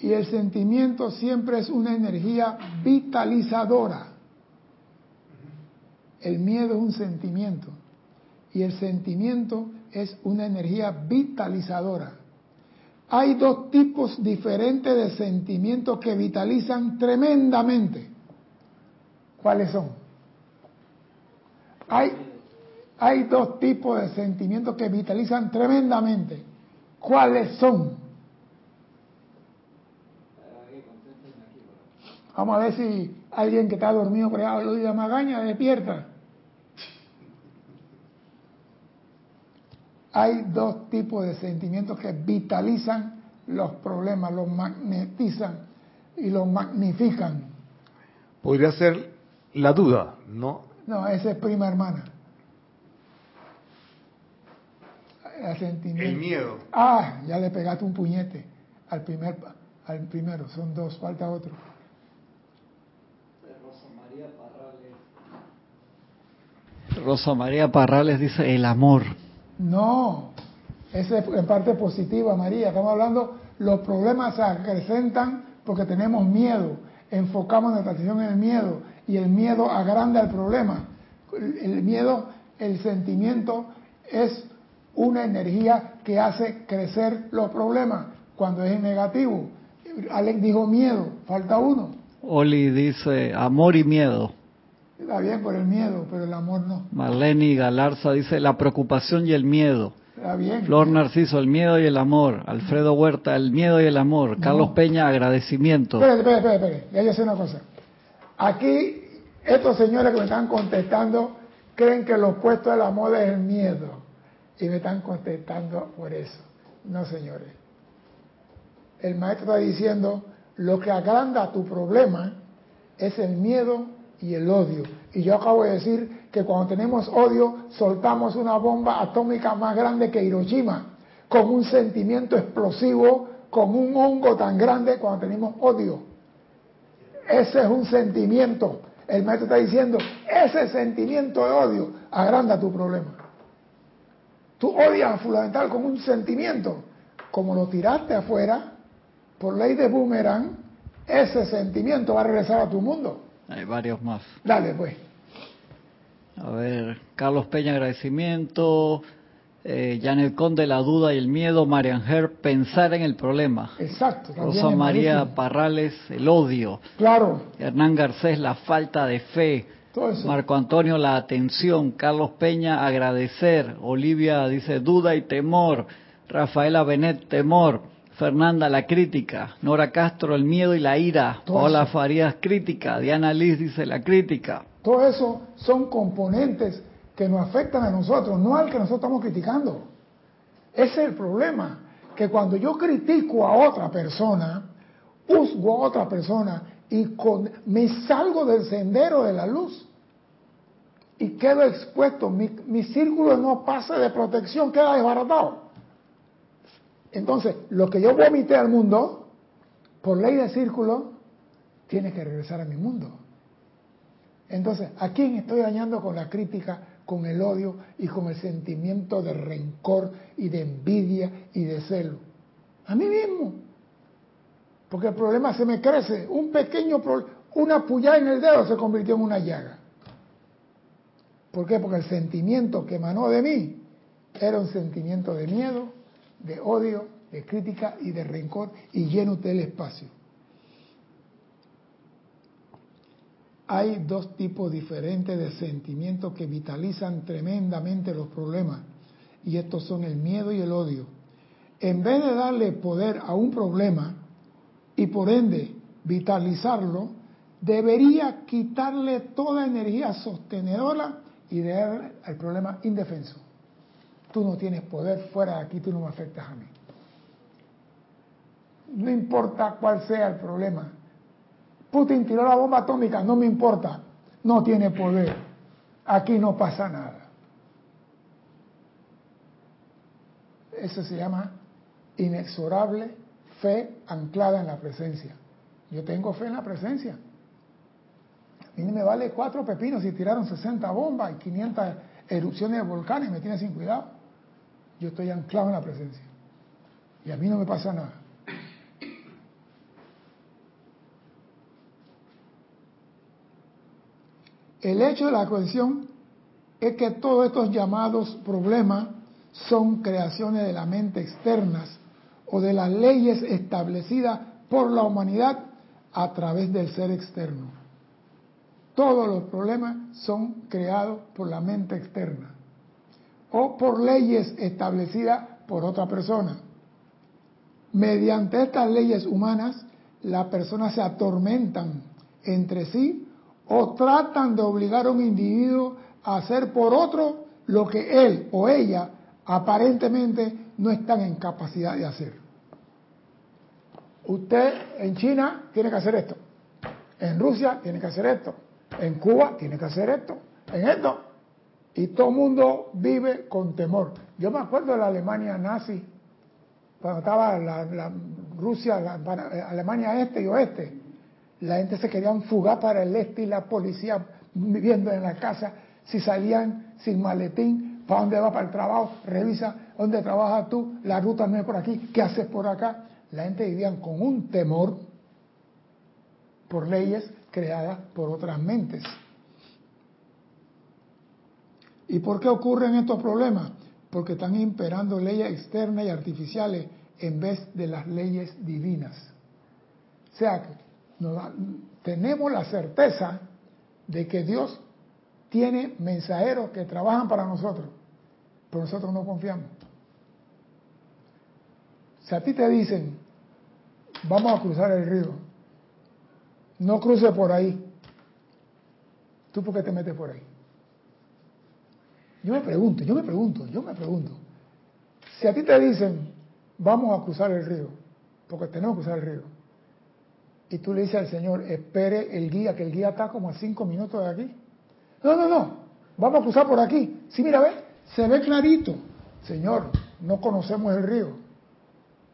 y el sentimiento siempre es una energía vitalizadora. El miedo es un sentimiento y el sentimiento es una energía vitalizadora. Hay dos tipos diferentes de sentimientos que vitalizan tremendamente. ¿Cuáles son? Hay, hay dos tipos de sentimientos que vitalizan tremendamente. ¿Cuáles son? Vamos a ver si alguien que está dormido por allá lo diga magaña despierta. hay dos tipos de sentimientos que vitalizan los problemas, los magnetizan y los magnifican. Podría ser la duda, ¿no? No, esa es prima hermana. El, miedo. Ah, ya le pegaste un puñete al primer al primero, son dos, falta otro. rosamaría Parrales. Rosa María Parrales dice el amor. No, esa es en parte positiva, María. Estamos hablando, los problemas se acrecentan porque tenemos miedo. Enfocamos nuestra atención en el miedo y el miedo agranda el problema. El miedo, el sentimiento es una energía que hace crecer los problemas cuando es negativo. Alex dijo miedo, falta uno. Oli dice amor y miedo. Está bien por el miedo, pero el amor no. Marlene Galarza dice la preocupación y el miedo. Está bien. Flor Narciso, el miedo y el amor. Alfredo Huerta, el miedo y el amor. Carlos Peña, agradecimiento. Espérate, espérate, espérate, ya yo sé una cosa. Aquí, estos señores que me están contestando creen que lo opuesto del amor es el miedo. Y me están contestando por eso. No, señores. El maestro está diciendo, lo que agranda tu problema es el miedo y el odio. Y yo acabo de decir que cuando tenemos odio, soltamos una bomba atómica más grande que Hiroshima, con un sentimiento explosivo, con un hongo tan grande cuando tenemos odio. Ese es un sentimiento. El maestro está diciendo, ese sentimiento de odio agranda tu problema. Tú odias a fundamental con un sentimiento. Como lo tiraste afuera, por ley de boomerang, ese sentimiento va a regresar a tu mundo. Hay varios más. Dale, pues. A ver, Carlos Peña, agradecimiento. Eh, Janet Conde, la duda y el miedo. Marian Herr, pensar en el problema. Exacto. Rosa María Parrales, el odio. Claro. Hernán Garcés, la falta de fe. Marco Antonio, la atención. Carlos Peña, agradecer. Olivia dice duda y temor. Rafaela Benet, temor. Fernanda, la crítica. Nora Castro, el miedo y la ira. Hola Farías, crítica. Diana Liz dice la crítica. Todo eso son componentes que nos afectan a nosotros, no al que nosotros estamos criticando. Ese es el problema, que cuando yo critico a otra persona, juzgo a otra persona y me salgo del sendero de la luz y quedo expuesto, mi, mi círculo no pasa de protección, queda desbaratado. Entonces, lo que yo vomité al mundo, por ley de círculo, tiene que regresar a mi mundo. Entonces, ¿a quién estoy dañando con la crítica, con el odio y con el sentimiento de rencor y de envidia y de celo? A mí mismo. Porque el problema se me crece. Un pequeño problema, una puya en el dedo se convirtió en una llaga. ¿Por qué? Porque el sentimiento que emanó de mí era un sentimiento de miedo, de odio, de crítica y de rencor y lleno usted el espacio. Hay dos tipos diferentes de sentimientos que vitalizan tremendamente los problemas y estos son el miedo y el odio. En vez de darle poder a un problema y por ende vitalizarlo, debería quitarle toda energía sostenedora y dejar al problema indefenso. Tú no tienes poder fuera de aquí, tú no me afectas a mí. No importa cuál sea el problema. Putin tiró la bomba atómica, no me importa. No tiene poder. Aquí no pasa nada. Eso se llama inexorable fe anclada en la presencia. Yo tengo fe en la presencia. A mí me vale cuatro pepinos si tiraron 60 bombas y 500 erupciones de volcanes, me tiene sin cuidado yo estoy anclado en la presencia. Y a mí no me pasa nada. El hecho de la cuestión es que todos estos llamados problemas son creaciones de la mente externas o de las leyes establecidas por la humanidad a través del ser externo. Todos los problemas son creados por la mente externa o por leyes establecidas por otra persona. Mediante estas leyes humanas, las personas se atormentan entre sí o tratan de obligar a un individuo a hacer por otro lo que él o ella aparentemente no están en capacidad de hacer. Usted en China tiene que hacer esto, en Rusia tiene que hacer esto, en Cuba tiene que hacer esto, en esto y todo el mundo vive con temor. Yo me acuerdo de la Alemania nazi, cuando estaba la, Rusia, la, Alemania este y oeste, la gente se querían fugar para el este y la policía viviendo en la casa, si salían sin maletín, ¿para dónde va para el trabajo? Revisa dónde trabajas tú, la ruta no es por aquí, ¿qué haces por acá? La gente vivía con un temor por leyes creadas por otras mentes. ¿Y por qué ocurren estos problemas? Porque están imperando leyes externas y artificiales en vez de las leyes divinas. O sea, que tenemos la certeza de que Dios tiene mensajeros que trabajan para nosotros, pero nosotros no confiamos. Si a ti te dicen, vamos a cruzar el río, no cruce por ahí, ¿tú por qué te metes por ahí? Yo me pregunto, yo me pregunto, yo me pregunto. Si a ti te dicen, vamos a cruzar el río, porque tenemos que cruzar el río, y tú le dices al Señor, espere el guía, que el guía está como a cinco minutos de aquí. No, no, no, vamos a cruzar por aquí. Sí, mira, ve, se ve clarito. Señor, no conocemos el río.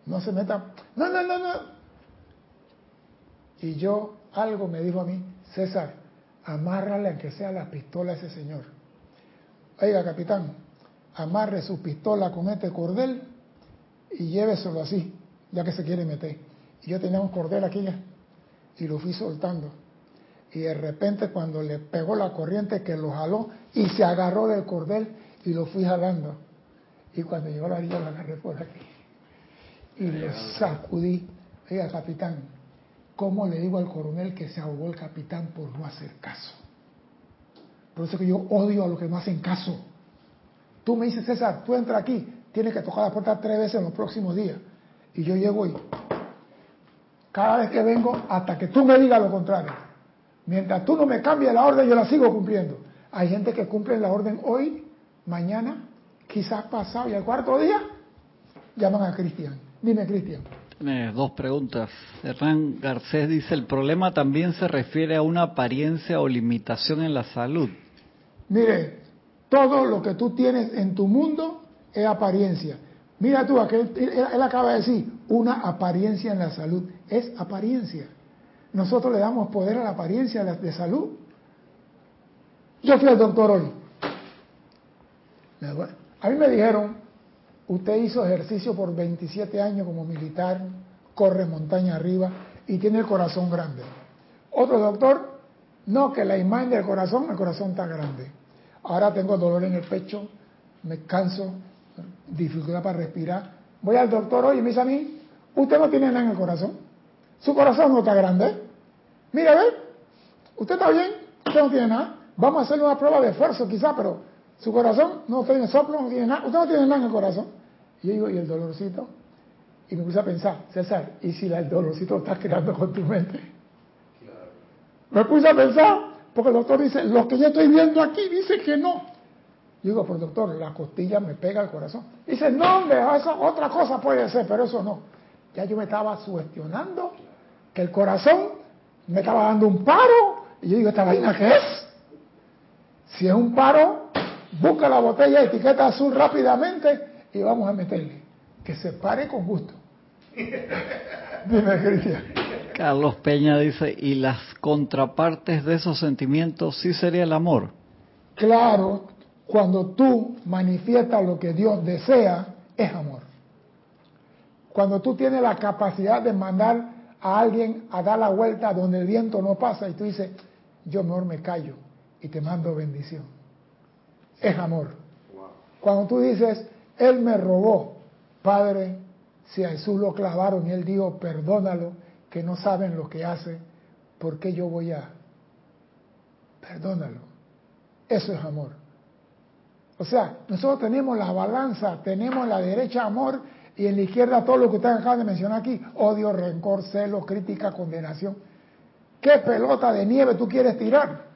No se meta. No, no, no, no. Y yo, algo me dijo a mí, César, amárrale aunque sea la pistola a ese señor. Oiga, capitán, amarre su pistola con este cordel y lléveselo así, ya que se quiere meter. Y yo tenía un cordel aquí ya y lo fui soltando. Y de repente cuando le pegó la corriente que lo jaló y se agarró del cordel y lo fui jalando. Y cuando llegó a la orilla lo agarré por aquí. Y le sacudí. Oiga, capitán, ¿cómo le digo al coronel que se ahogó el capitán por no hacer caso? Por eso que yo odio a los que no hacen caso. Tú me dices, César, tú entra aquí, tienes que tocar la puerta tres veces en los próximos días. Y yo llego y cada vez que vengo hasta que tú me digas lo contrario. Mientras tú no me cambies la orden, yo la sigo cumpliendo. Hay gente que cumple la orden hoy, mañana, quizás pasado y al cuarto día, llaman a Cristian. Dime, Cristian. Dos preguntas. Hernán Garcés dice, el problema también se refiere a una apariencia o limitación en la salud. Mire, todo lo que tú tienes en tu mundo es apariencia. Mira tú, aquel, él, acaba de decir, una apariencia en la salud. Es apariencia. Nosotros le damos poder a la apariencia de salud. Yo fui al doctor hoy. A mí me dijeron, usted hizo ejercicio por 27 años como militar, corre montaña arriba y tiene el corazón grande. Otro doctor, no, que la imagen del corazón, el corazón está grande. Ahora tengo dolor en el pecho, me canso, dificultad para respirar. Voy al doctor hoy y me dice a mí, usted no tiene nada en el corazón. Su corazón no está grande. Mire, ve, usted está bien, usted no tiene nada. Vamos a hacerle una prueba de esfuerzo quizá, pero su corazón no tiene soplo, no tiene nada. Usted no tiene nada en el corazón. Y yo digo, ¿y el dolorcito? Y me puse a pensar, César, ¿y si el dolorcito lo estás creando con tu mente? Me puse a pensar, porque el doctor dice, lo que yo estoy viendo aquí dice que no digo, pero doctor, la costilla me pega al corazón. Dice, no, hombre, eso otra cosa puede ser, pero eso no. Ya yo me estaba sugestionando que el corazón me estaba dando un paro. Y yo digo, ¿esta vaina qué es? Si es un paro, busca la botella de etiqueta azul rápidamente y vamos a meterle. Que se pare con gusto. Dime, Cristian. Carlos Peña dice, ¿y las contrapartes de esos sentimientos sí sería el amor? Claro, cuando tú manifiestas lo que Dios desea, es amor. Cuando tú tienes la capacidad de mandar a alguien a dar la vuelta donde el viento no pasa y tú dices, yo mejor me callo y te mando bendición. Es amor. Cuando tú dices, Él me robó, Padre, si a Jesús lo clavaron y Él dijo, perdónalo, que no saben lo que hace, ¿por qué yo voy a? Perdónalo. Eso es amor. O sea, nosotros tenemos la balanza, tenemos en la derecha amor y en la izquierda todo lo que ustedes acaban de mencionar aquí, odio, rencor, celo, crítica, condenación. ¿Qué pelota de nieve tú quieres tirar?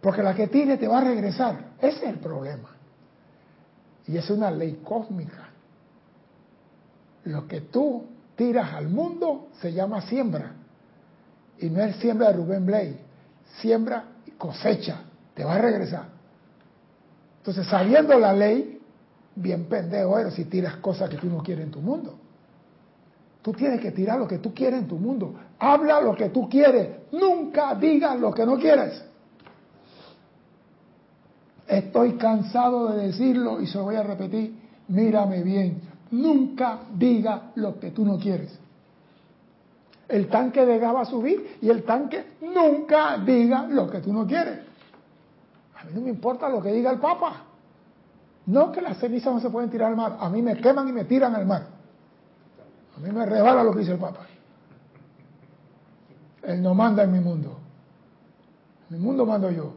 Porque la que tire te va a regresar. Ese es el problema. Y es una ley cósmica. Lo que tú tiras al mundo se llama siembra. Y no es siembra de Rubén Blay. Siembra y cosecha. Te va a regresar. Entonces, sabiendo la ley, bien pendejo eres si tiras cosas que tú no quieres en tu mundo. Tú tienes que tirar lo que tú quieres en tu mundo. Habla lo que tú quieres. Nunca digas lo que no quieres. Estoy cansado de decirlo y se lo voy a repetir. Mírame bien. Nunca diga lo que tú no quieres. El tanque de gas va a subir y el tanque nunca diga lo que tú no quieres. A mí no me importa lo que diga el Papa. No que las cenizas no se pueden tirar al mar. A mí me queman y me tiran al mar. A mí me rebala lo que dice el Papa. Él no manda en mi mundo. En mi mundo mando yo.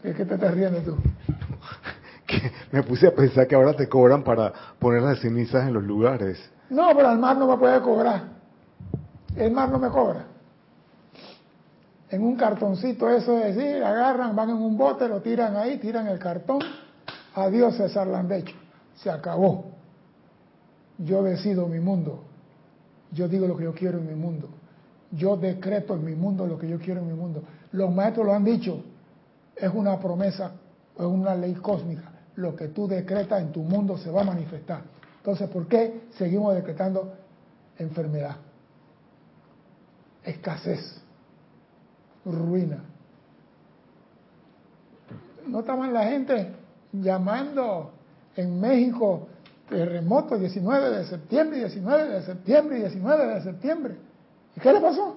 ¿Qué, qué te estás riendo tú? me puse a pensar que ahora te cobran para poner las cenizas en los lugares. No, pero el mar no me puede cobrar. El mar no me cobra. En un cartoncito, eso es decir, agarran, van en un bote, lo tiran ahí, tiran el cartón. Adiós, César Landecho. Se acabó. Yo decido mi mundo. Yo digo lo que yo quiero en mi mundo. Yo decreto en mi mundo lo que yo quiero en mi mundo. Los maestros lo han dicho. Es una promesa, es una ley cósmica. Lo que tú decretas en tu mundo se va a manifestar. Entonces, ¿por qué seguimos decretando enfermedad? Escasez, ruina. ¿No estaban la gente llamando en México terremoto 19 de septiembre, 19 de septiembre, 19 de septiembre? ¿Y qué le pasó?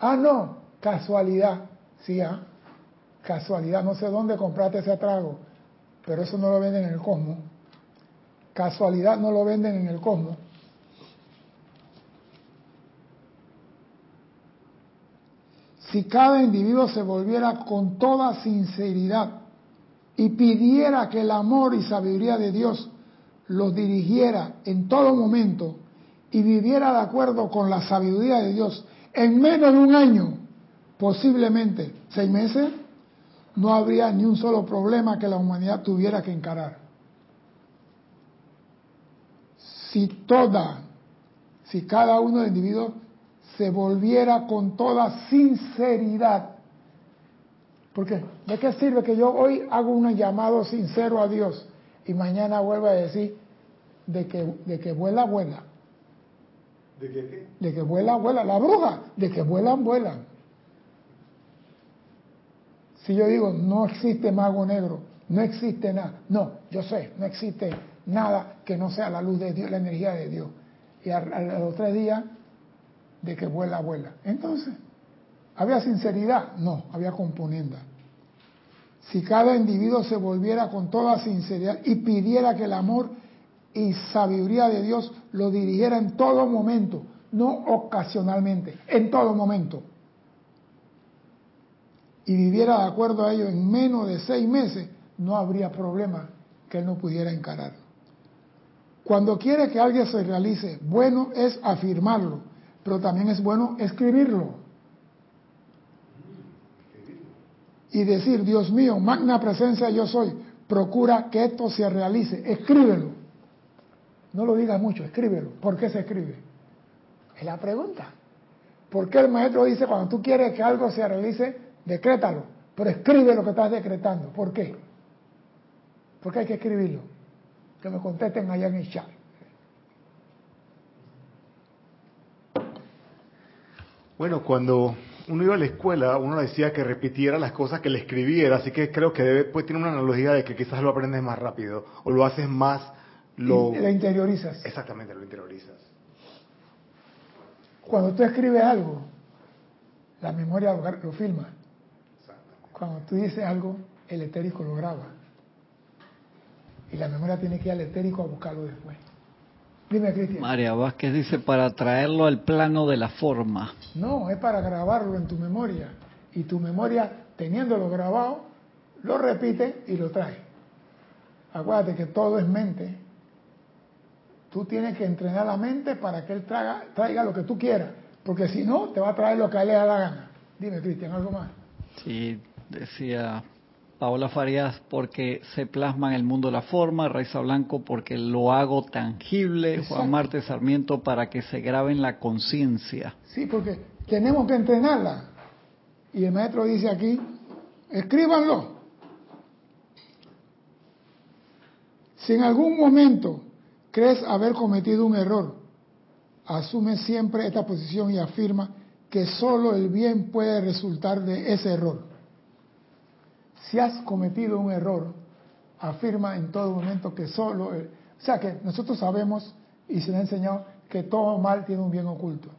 Ah, no, casualidad. Sí, ah, casualidad. No sé dónde compraste ese trago, pero eso no lo venden en el cosmos. Casualidad no lo venden en el cosmos. Si cada individuo se volviera con toda sinceridad y pidiera que el amor y sabiduría de Dios los dirigiera en todo momento y viviera de acuerdo con la sabiduría de Dios en menos de un año, posiblemente seis meses, no habría ni un solo problema que la humanidad tuviera que encarar. Si toda, si cada uno de los individuos se volviera con toda sinceridad, porque ¿de qué sirve que yo hoy hago un llamado sincero a Dios y mañana vuelva a decir de que, de que vuela, vuela? ¿De que qué? De que vuela, vuela. La bruja, de que vuelan, vuelan. Si yo digo, no existe mago negro, no existe nada. No, yo sé, no existe nada que no sea la luz de Dios, la energía de Dios. Y a, los tres días, de que vuela, vuela. Entonces, ¿había sinceridad? No, había componenda. Si cada individuo se volviera con toda sinceridad y pidiera que el amor y sabiduría de Dios lo dirigiera en todo momento, no ocasionalmente, en todo momento. Y viviera de acuerdo a ello en menos de seis meses, no habría problema que él no pudiera encararlo. Cuando quiere que alguien se realice, bueno es afirmarlo, pero también es bueno escribirlo. Y decir, Dios mío, magna presencia yo soy, procura que esto se realice, escríbelo. No lo digas mucho, escríbelo. ¿Por qué se escribe? Es la pregunta. ¿Por qué el maestro dice cuando tú quieres que algo se realice, decrétalo? Pero escribe lo que estás decretando. ¿Por qué? ¿Por qué hay que escribirlo? Que me contesten allá en el chat. Bueno, cuando uno iba a la escuela, uno decía que repitiera las cosas que le escribiera, así que creo que debe, pues tiene una analogía de que quizás lo aprendes más rápido o lo haces más lo... la interiorizas. Exactamente, lo interiorizas. Cuando tú escribes algo, la memoria lo, filma. Cuando tú dices algo, el etérico lo graba. Y la memoria tiene que ir al etérico a buscarlo después. Dime, Cristian. María Vázquez dice para traerlo al plano de la forma. No, es para grabarlo en tu memoria. Y tu memoria, teniéndolo grabado, lo repite y lo trae. Acuérdate que todo es mente. Tú tienes que entrenar la mente para que él traiga, traiga lo que tú quieras, porque si no, te va a traer lo que a él le da la gana. Dime, Cristian, algo más. Sí, decía Paola Farías, porque se plasma en el mundo la forma, Raiza Blanco, porque lo hago tangible, Juan Marte Sarmiento, para que se grabe en la conciencia. Sí, porque tenemos que entrenarla. Y el maestro dice aquí, escríbanlo. Si en algún momento crees haber cometido un error, asume siempre esta posición y afirma que solo el bien puede resultar de ese error. Si has cometido un error, afirma en todo momento que solo... o sea que nosotros sabemos y se nos ha enseñado que todo mal tiene un bien oculto.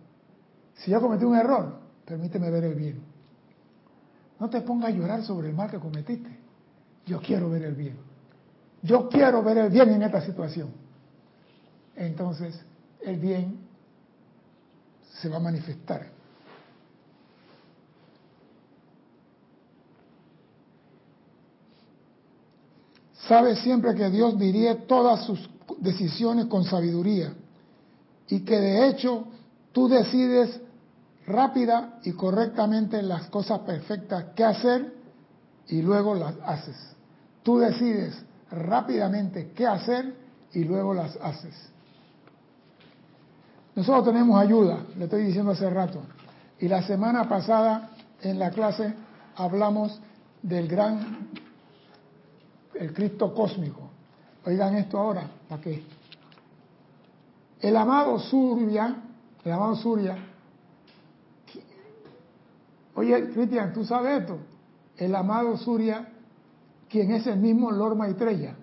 Si yo cometí un error, permíteme ver el bien. No te pongas a llorar sobre el mal que cometiste. Yo quiero ver el bien. Yo quiero ver el bien en esta situación. Entonces, el bien se va a manifestar. Sabe siempre que Dios dirige todas sus decisiones con sabiduría y que de hecho tú decides rápida y correctamente las cosas perfectas que hacer y luego las haces. Tú decides rápidamente qué hacer y luego las haces. Nosotros tenemos ayuda, le estoy diciendo hace rato. Y la semana pasada en la clase hablamos del gran, el Cristo cósmico. Oigan esto ahora, ¿para qué? El amado Surya, el amado Surya, oye, Cristian, ¿tú sabes esto? El amado Surya, quien es el mismo Lord Maitreya.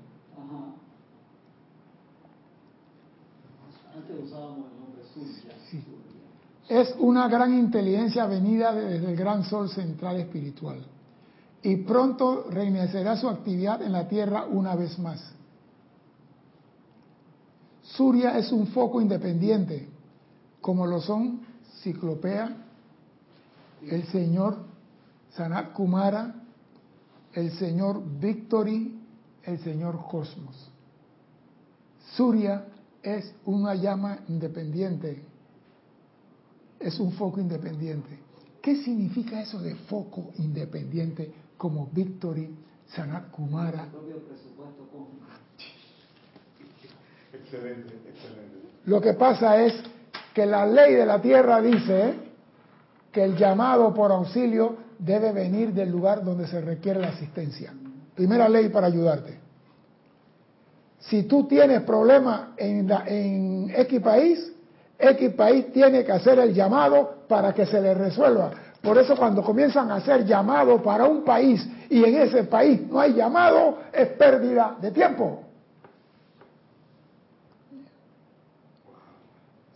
Antes usábamos el nombre Surya. Sí. Es una gran inteligencia venida desde el gran sol central espiritual y pronto reiniciará su actividad en la Tierra una vez más. Surya es un foco independiente, como lo son Ciclopea, el señor Sanat Kumara, el señor Victory, el señor Cosmos. Surya es una llama independiente, es un foco independiente. ¿Qué significa eso de foco independiente como Victory, Sanat Kumara? Excelente, excelente. Lo que pasa es que la ley de la tierra dice que el llamado por auxilio debe venir del lugar donde se requiere la asistencia. Primera ley para ayudarte. Si tú tienes problemas en, en X país, X país tiene que hacer el llamado para que se le resuelva. Por eso cuando comienzan a hacer llamado para un país y en ese país no hay llamado, es pérdida de tiempo.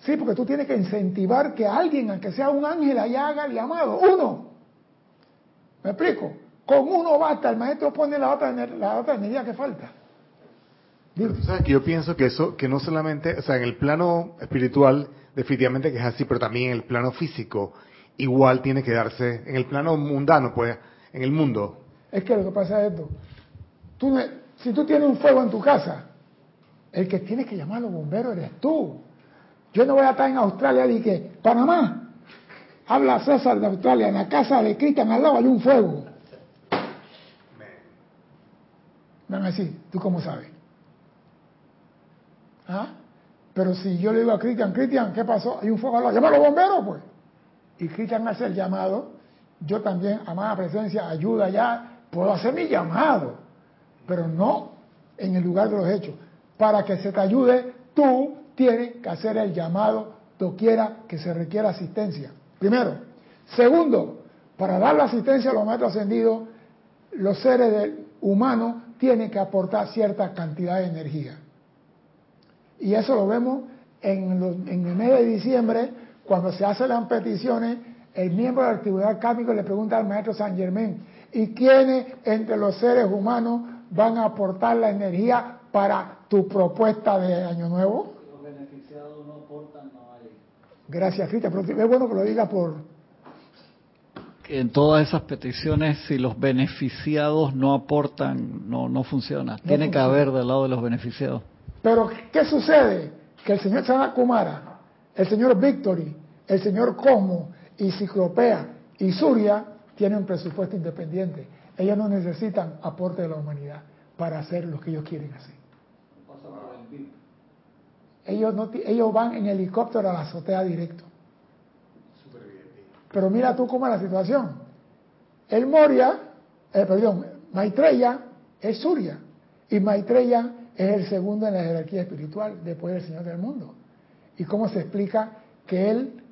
Sí, porque tú tienes que incentivar que alguien, aunque sea un ángel, allá haga el llamado. Uno. ¿Me explico? Con uno basta, el maestro pone la otra, la otra energía que falta. sabes que yo pienso que eso, que no solamente, o sea, en el plano espiritual, definitivamente que es así, pero también en el plano físico, igual tiene que darse, en el plano mundano, pues, en el mundo. Es que lo que pasa es esto. Tú, si tú tienes un fuego en tu casa, el que tiene que llamar a los bomberos eres tú. Yo no voy a estar en Australia y que, Panamá, habla César de Australia, en la casa de Cristian al lado hay un fuego. Van a decir, ¿tú cómo sabes? ¿Ah? Pero si yo le digo a Cristian, Cristian, ¿qué pasó? Hay un fuego al lado, llama a los bomberos, pues. Y Cristian hace el llamado, yo también, amada presencia, ayuda ya, puedo hacer mi llamado, pero no en el lugar de los hechos. Para que se te ayude, tú tiene que hacer el llamado doquiera que se requiera asistencia. Primero. Segundo, para dar la asistencia a los maestros ascendidos, los seres humanos tienen que aportar cierta cantidad de energía. Y eso lo vemos en, en el mes de diciembre, cuando se hacen las peticiones, el miembro de la actividad le pregunta al maestro San Germán, ¿y quiénes entre los seres humanos van a aportar la energía para tu propuesta de Año Nuevo? Gracias, Cristian. Pero es bueno que lo diga por... En todas esas peticiones, si los beneficiados no aportan, no, no funciona. Tiene que haber del lado de los beneficiados. Pero, ¿qué sucede? Que el señor Sana Kumara, el señor Victory, el señor Cosmo y Ciclopea y Surya tienen un presupuesto independiente. Ellos no necesitan aporte de la humanidad para hacer lo que ellos quieren hacer. Ellos van en helicóptero a la azotea directo. Pero mira tú cómo es la situación. El Moria, eh, perdón, Maitreya es Surya. Y Maitreya es el segundo en la jerarquía espiritual después del Señor del mundo. ¿Y cómo se explica que él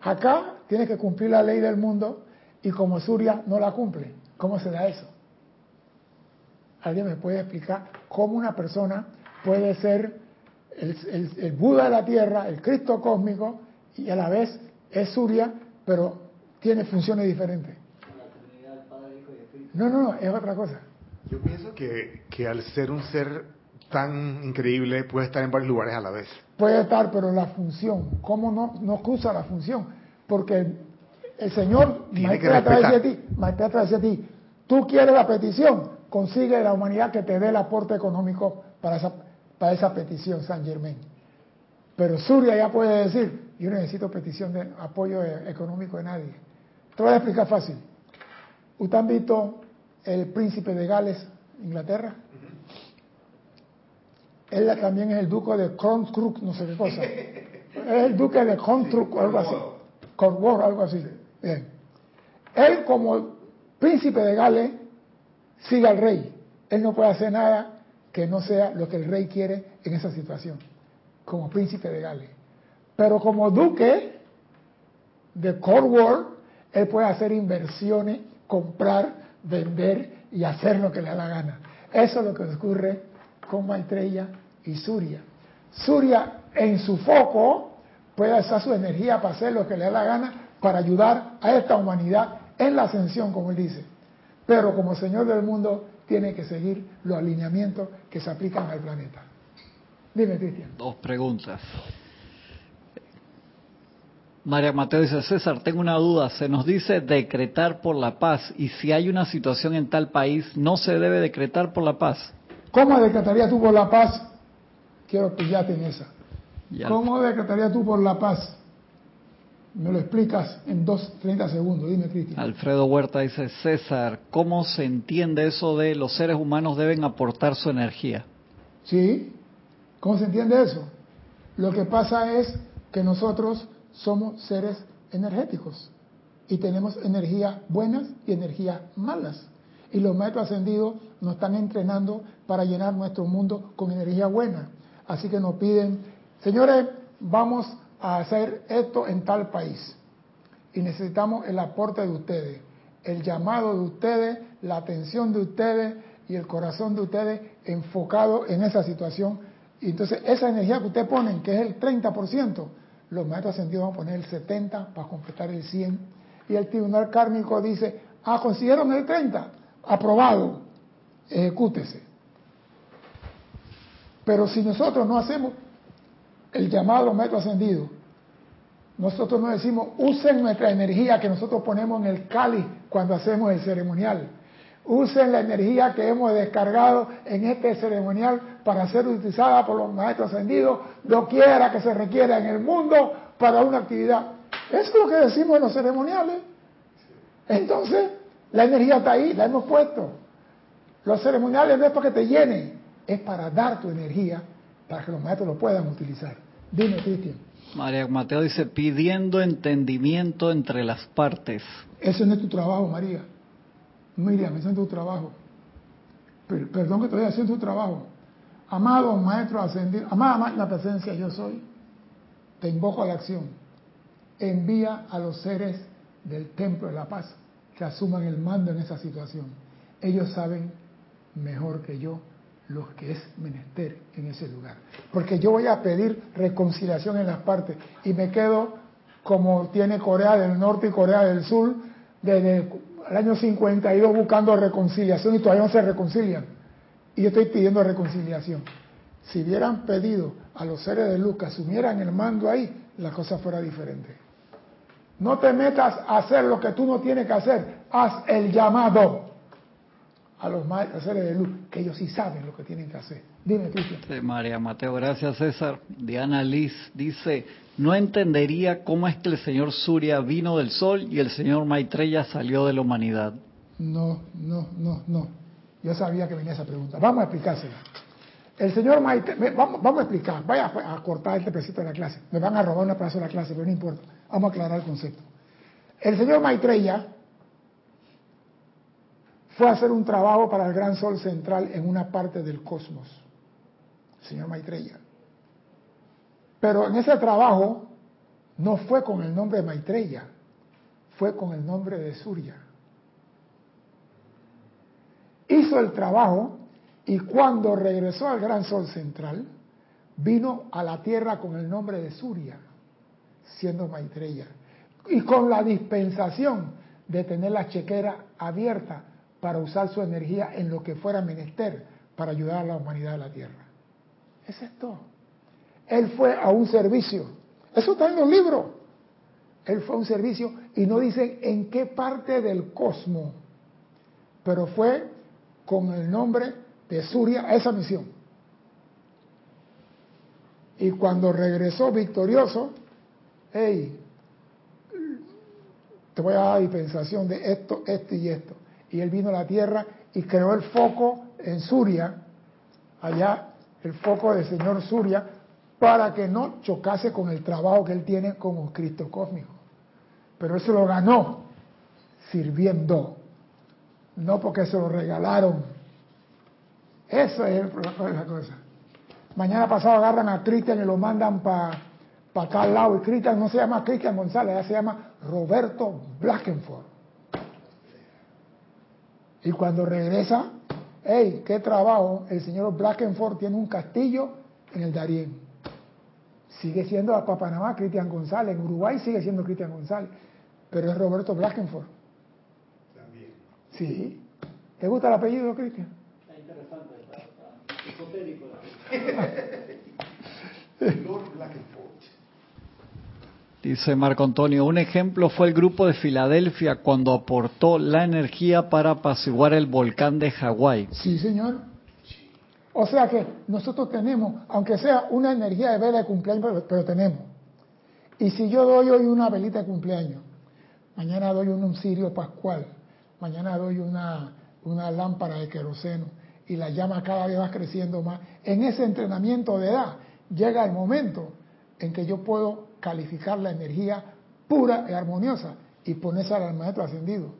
acá tiene que cumplir la ley del mundo y como Surya no la cumple? ¿Cómo se da eso? ¿Alguien me puede explicar cómo una persona puede ser el, el, Buda de la Tierra, el Cristo cósmico, y a la vez es Surya, pero tiene funciones diferentes? No, no, no, es otra cosa. Yo pienso que, que al ser un ser tan increíble puede estar en varios lugares a la vez. Puede estar, pero la función, ¿cómo no, no cruza la función? Porque el, Señor, Maestro, a través de ti, Maestro, a través de ti, tú quieres la petición, consigue la humanidad que te dé el aporte económico para esa, para esa petición, San Germán. Pero Surya ya puede decir, yo necesito petición de apoyo económico de nadie. Te voy a explicar fácil. ¿Usted han visto el príncipe de Gales, Inglaterra? Él también es el duque de Cornstruck, no sé qué cosa. Es el duque de Cornstruck, algo así. Cornwall, algo así. Bien. Él como príncipe de Gales sigue al rey. Él no puede hacer nada que no sea lo que el rey quiere en esa situación, como príncipe de Gales. Pero como duque de Cornwall, él puede hacer inversiones, comprar, vender y hacer lo que le da la gana. Eso es lo que ocurre con Maitreya y Surya. Surya en su foco puede usar su energía para hacer lo que le da la gana para ayudar a esta humanidad en la ascensión, como él dice. Pero como Señor del mundo tiene que seguir los alineamientos que se aplican al planeta. Dime, Cristian. Dos preguntas. María Mateo dice, César, tengo una duda. Se nos dice decretar por la paz y si hay una situación en tal país, ¿no se debe decretar por la paz? ¿Cómo decretarías tú por la paz? Quiero pillarte en esa. ¿Cómo decretarías tú por la paz? Me lo explicas en dos, treinta segundos. Dime, Cristian. Alfredo Huerta dice, César, ¿cómo se entiende eso de los seres humanos deben aportar su energía? Sí, ¿cómo se entiende eso? Lo que pasa es que nosotros somos seres energéticos y tenemos energías buenas y energías malas. Y los maestros ascendidos nos están entrenando para llenar nuestro mundo con energía buena. Así que nos piden, señores, vamos a hacer esto en tal país. Y necesitamos el aporte de ustedes, el llamado de ustedes, la atención de ustedes y el corazón de ustedes enfocado en esa situación. Y entonces esa energía que ustedes ponen, que es el 30%, los maestros ascendidos van a poner el 70% para completar el 100%. Y el tribunal kármico dice, ah, consiguieron el 30%, aprobado, ejecútese. Pero si nosotros no hacemos el llamado metro ascendido, nosotros no decimos, usen nuestra energía que nosotros ponemos en el cáliz cuando hacemos el ceremonial. Usen la energía que hemos descargado en este ceremonial para ser utilizada por los maestros ascendidos, lo quiera que se requiera en el mundo para una actividad. Eso es lo que decimos en los ceremoniales. Entonces, la energía está ahí, la hemos puesto. Los ceremoniales no es para que te llenen, es para dar tu energía para que los maestros lo puedan utilizar. Dime, Cristian. María Mateo dice, pidiendo entendimiento entre las partes. Eso no es tu trabajo, María. Miriam, eso es tu trabajo. perdón que estoy haciendo tu trabajo. Amado Maestro ascendido, amada la presencia yo soy, te invoco a la acción. Envía a los seres del Templo de la Paz que asuman el mando en esa situación. Ellos saben mejor que yo lo que es menester en ese lugar. Porque yo voy a pedir reconciliación en las partes y me quedo como tiene Corea del Norte y Corea del Sur desde el año 52 buscando reconciliación y todavía no se reconcilian. Y yo estoy pidiendo reconciliación. Si hubieran pedido a los seres de luz que asumieran el mando ahí, la cosa fuera diferente. No te metas a hacer lo que tú no tienes que hacer. Haz el llamado a los maestros seres de luz, que ellos sí saben lo que tienen que hacer. Dime, Cristian. María Mateo, gracias César. Diana Liz dice, no entendería cómo es que el señor Surya vino del sol y el señor Maitreya salió de la humanidad. No, no, no, no. Yo sabía que venía esa pregunta. Vamos a explicársela. El señor Maitreya, vamos, vamos a explicar, vaya a cortar este pedacito de la clase. Me van a robar una plaza de la clase, pero no importa. Vamos a aclarar el concepto. El señor Maitreya fue a hacer un trabajo para el gran sol central en una parte del cosmos. Señor Maitreya. Pero en ese trabajo no fue con el nombre de Maitreya, fue con el nombre de Surya. Hizo el trabajo Y cuando regresó al gran sol central, vino a la tierra con el nombre de Surya, siendo Maitreya, y con la dispensación de tener la chequera abierta para usar su energía en lo que fuera menester para ayudar a la humanidad de la tierra. Eso es todo. Él fue a un servicio. Eso está en los libros. Él fue a un servicio y no dicen en qué parte del cosmos, pero fue con el nombre de Surya a esa misión. Y cuando regresó victorioso, hey, te voy a dar dispensación de esto, esto y esto. Y él vino a la tierra y creó el foco en Suria, allá el foco del señor Suria, para que no chocase con el trabajo que él tiene como Cristo cósmico. Pero eso lo ganó sirviendo, no porque se lo regalaron. Eso es la cosa. Mañana pasado agarran a Cristian y lo mandan para pa acá al lado. Y Cristian no se llama Cristian González, ya se llama Roberto Blackenford. Y cuando regresa, hey, qué trabajo, el señor Blackenford tiene un castillo en el Darién. Sigue siendo a Panamá Cristian González, en Uruguay sigue siendo Cristian González, pero es Roberto Blackenford. También. Sí. ¿Te gusta el apellido, Cristian? Está interesante, está, esotérico. Lord Blackenford. Dice Marco Antonio, un ejemplo fue el grupo de Filadelfia cuando aportó la energía para apaciguar el volcán de Hawái. Sí, señor. O sea que nosotros tenemos, aunque sea una energía de vela de cumpleaños, pero, tenemos. Y si yo doy hoy una velita de cumpleaños, mañana doy un cirio pascual, mañana doy una, una lámpara de queroseno y la llama cada vez va creciendo más, en ese entrenamiento de edad llega el momento en que yo puedo calificar la energía pura y armoniosa y ponerse al maestro ascendido.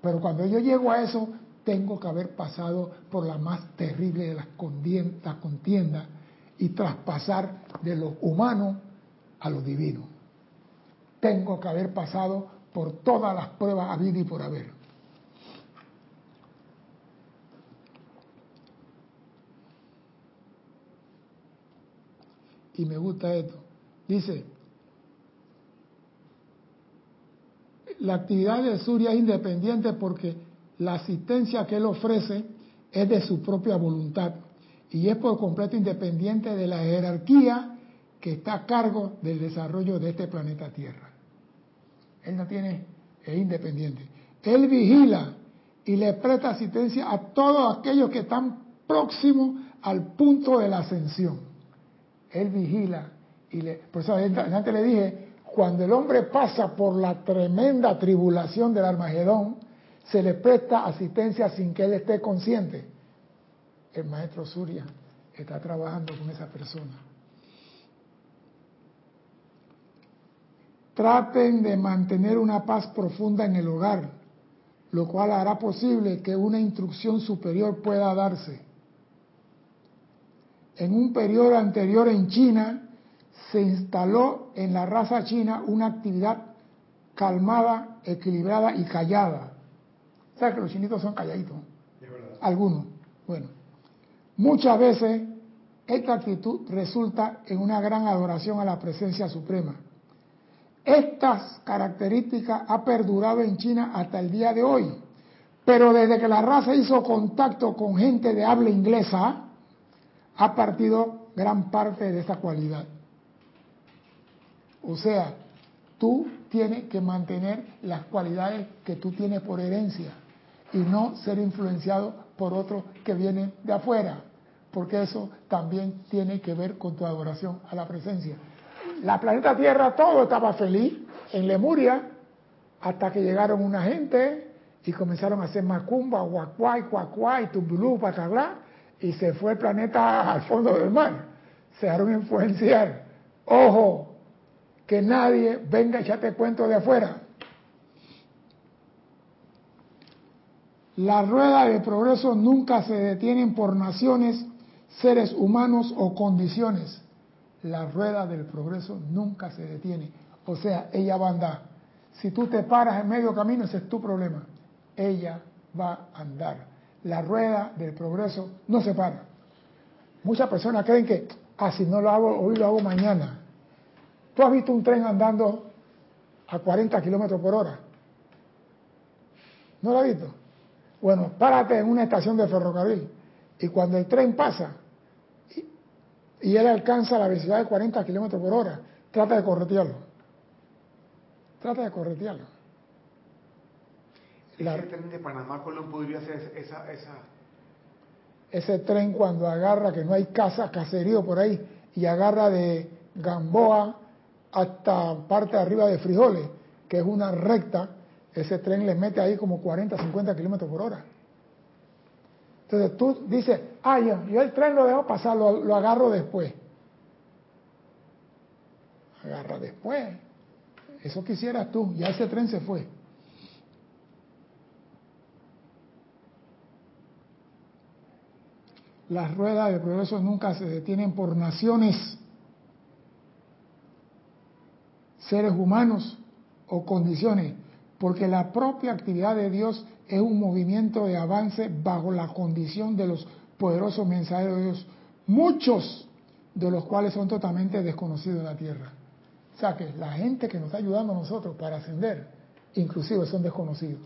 Pero cuando yo llego a eso, tengo que haber pasado por la más terrible de las contiendas y traspasar de lo humano a lo divino. Tengo que haber pasado por todas las pruebas habidas y por haber. Y me gusta esto. Dice, la actividad de Surya es independiente porque la asistencia que él ofrece es de su propia voluntad y es por completo independiente de la jerarquía que está a cargo del desarrollo de este planeta Tierra. Él no tiene, es independiente. Él vigila y le presta asistencia a todos aquellos que están próximos al punto de la ascensión. Él vigila y le, por eso antes le dije cuando el hombre pasa por la tremenda tribulación del Armagedón, se le presta asistencia sin que él esté consciente. El maestro Surya está trabajando con esa persona. Traten de mantener una paz profunda en el hogar, lo cual hará posible que una instrucción superior pueda darse. En un periodo anterior en China, se instaló en la raza china una actividad calmada, equilibrada y callada. ¿Sabes que los chinitos son calladitos? Algunos. Bueno, muchas veces esta actitud resulta en una gran adoración a la presencia suprema. Estas características ha perdurado en China hasta el día de hoy, pero desde que la raza hizo contacto con gente de habla inglesa, ha partido gran parte de esa cualidad. O sea, tú tienes que mantener las cualidades que tú tienes por herencia y no ser influenciado por otros que vienen de afuera, porque eso también tiene que ver con tu adoración a la presencia. La planeta Tierra todo estaba feliz en Lemuria hasta que llegaron una gente y comenzaron a hacer macumba, guacuay, cuacuay, tumbulú, pataglá, y se fue el planeta al fondo del mar. Se dejaron influenciar. Ojo, que nadie venga a echarte cuento de afuera. La rueda de progreso nunca se detienen por naciones, seres humanos o condiciones. La rueda del progreso nunca se detiene. O sea, ella va a andar. Si tú te paras en medio camino, ese es tu problema. Ella va a andar. la rueda del progreso no se para. Muchas personas creen que, ah, si no lo hago hoy, lo hago mañana. ¿Tú has visto un tren andando a 40 kilómetros por hora? ¿No lo has visto? Bueno, párate en una estación de ferrocarril y cuando el tren pasa y, él alcanza la velocidad de 40 kilómetros por hora, trata de corretearlo. Trata de corretearlo. La, ese tren de Panamá Colón podría ser esa, esa... Ese tren cuando agarra, que no hay casa, caserío por ahí, y agarra de Gamboa hasta parte de arriba de Frijoles, que es una recta, ese tren le mete ahí como 40, 50 kilómetros por hora. Entonces tú dices, ah, yo, el tren lo dejo pasar, lo, lo agarro después. Agarra después. Eso quisieras tú, ya ese tren se fue. Las ruedas de progreso nunca se detienen por naciones, seres humanos o condiciones, porque la propia actividad de Dios es un movimiento de avance bajo la condición de los poderosos mensajeros de Dios, muchos de los cuales son totalmente desconocidos en la tierra. O sea que la gente que nos está ayudando a nosotros para ascender, inclusive son desconocidos.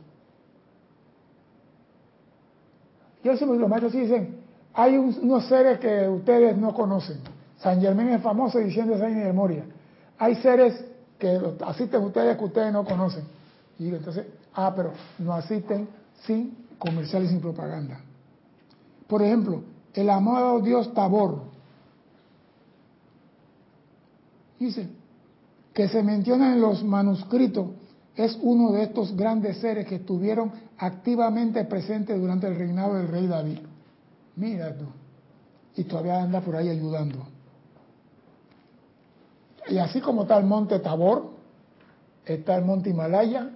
Y eso los maestros dicen, hay unos seres que ustedes no conocen. San Germán es famoso diciendo esa de Moria. Hay seres que asisten ustedes que ustedes no conocen. Y entonces, ah, pero no asisten sin comercial y sin propaganda. Por ejemplo, el amado Dios Tabor. Dice que se menciona en los manuscritos, es uno de estos grandes seres que estuvieron activamente presentes durante el reinado del rey David. Mira tú. Y todavía anda por ahí ayudando. Y así como está el monte Tabor, está el monte Himalaya,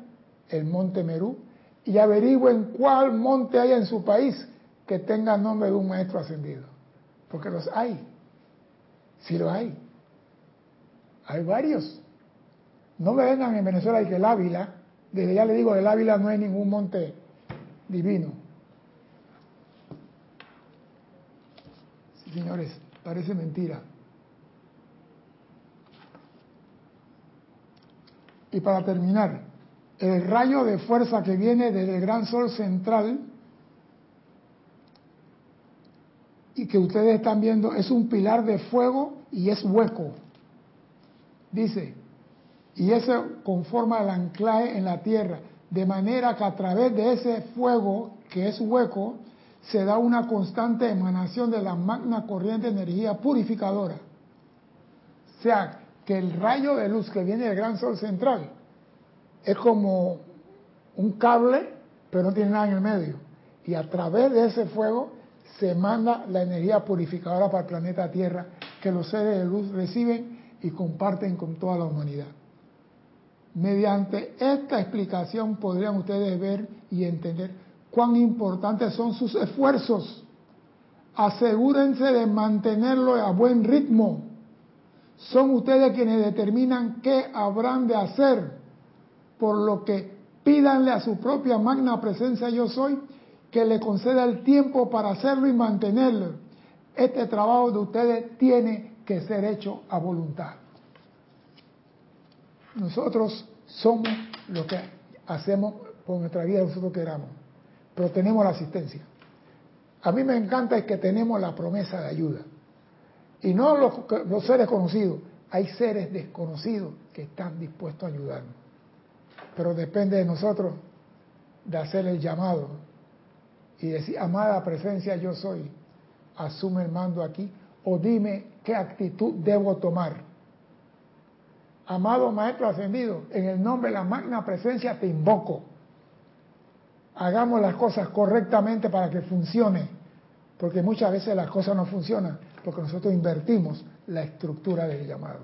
el monte Merú, y averigüen cuál monte hay en su país que tenga nombre de un maestro ascendido. Porque los hay. Sí lo hay. Hay varios. No me vengan en Venezuela y que el Ávila, desde ya le digo, el Ávila no hay ningún monte divino. señores, parece mentira. Y para terminar, el rayo de fuerza que viene desde el gran sol central y que ustedes están viendo es un pilar de fuego y es hueco. Dice, y eso conforma el anclaje en la tierra, de manera que a través de ese fuego que es hueco, se da una constante emanación de la magna corriente de energía purificadora. O sea, que el rayo de luz que viene del gran sol central es como un cable, pero no tiene nada en el medio. Y a través de ese fuego se manda la energía purificadora para el planeta Tierra, que los seres de luz reciben y comparten con toda la humanidad. Mediante esta explicación podrían ustedes ver y entender cuán importantes son sus esfuerzos. Asegúrense de mantenerlo a buen ritmo. Son ustedes quienes determinan qué habrán de hacer, por lo que pídanle a su propia magna presencia yo soy que le conceda el tiempo para hacerlo y mantenerlo. Este trabajo de ustedes tiene que ser hecho a voluntad. Nosotros somos lo que hacemos por nuestra vida, nosotros queramos pero tenemos la asistencia. A mí me encanta es que tenemos la promesa de ayuda. Y no los, seres conocidos, hay seres desconocidos que están dispuestos a ayudarnos. Pero depende de nosotros de hacer el llamado y decir, amada presencia yo soy, asume el mando aquí o dime qué actitud debo tomar. Amado Maestro Ascendido, en el nombre de la magna presencia te invoco hagamos las cosas correctamente para que funcione, porque muchas veces las cosas no funcionan, porque nosotros invertimos la estructura del llamado.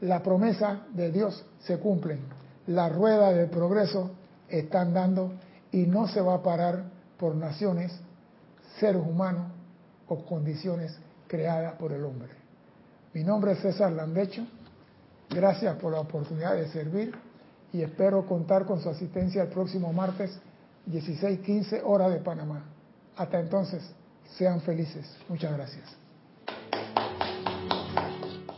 La promesa de Dios se cumple, la rueda del progreso está andando y no se va a parar por naciones, seres humanos o condiciones creadas por el hombre. Mi nombre es César Landecho, gracias por la oportunidad de servir y espero contar con su asistencia el próximo martes 16:15 hora de Panamá. Hasta entonces, sean felices. Muchas gracias.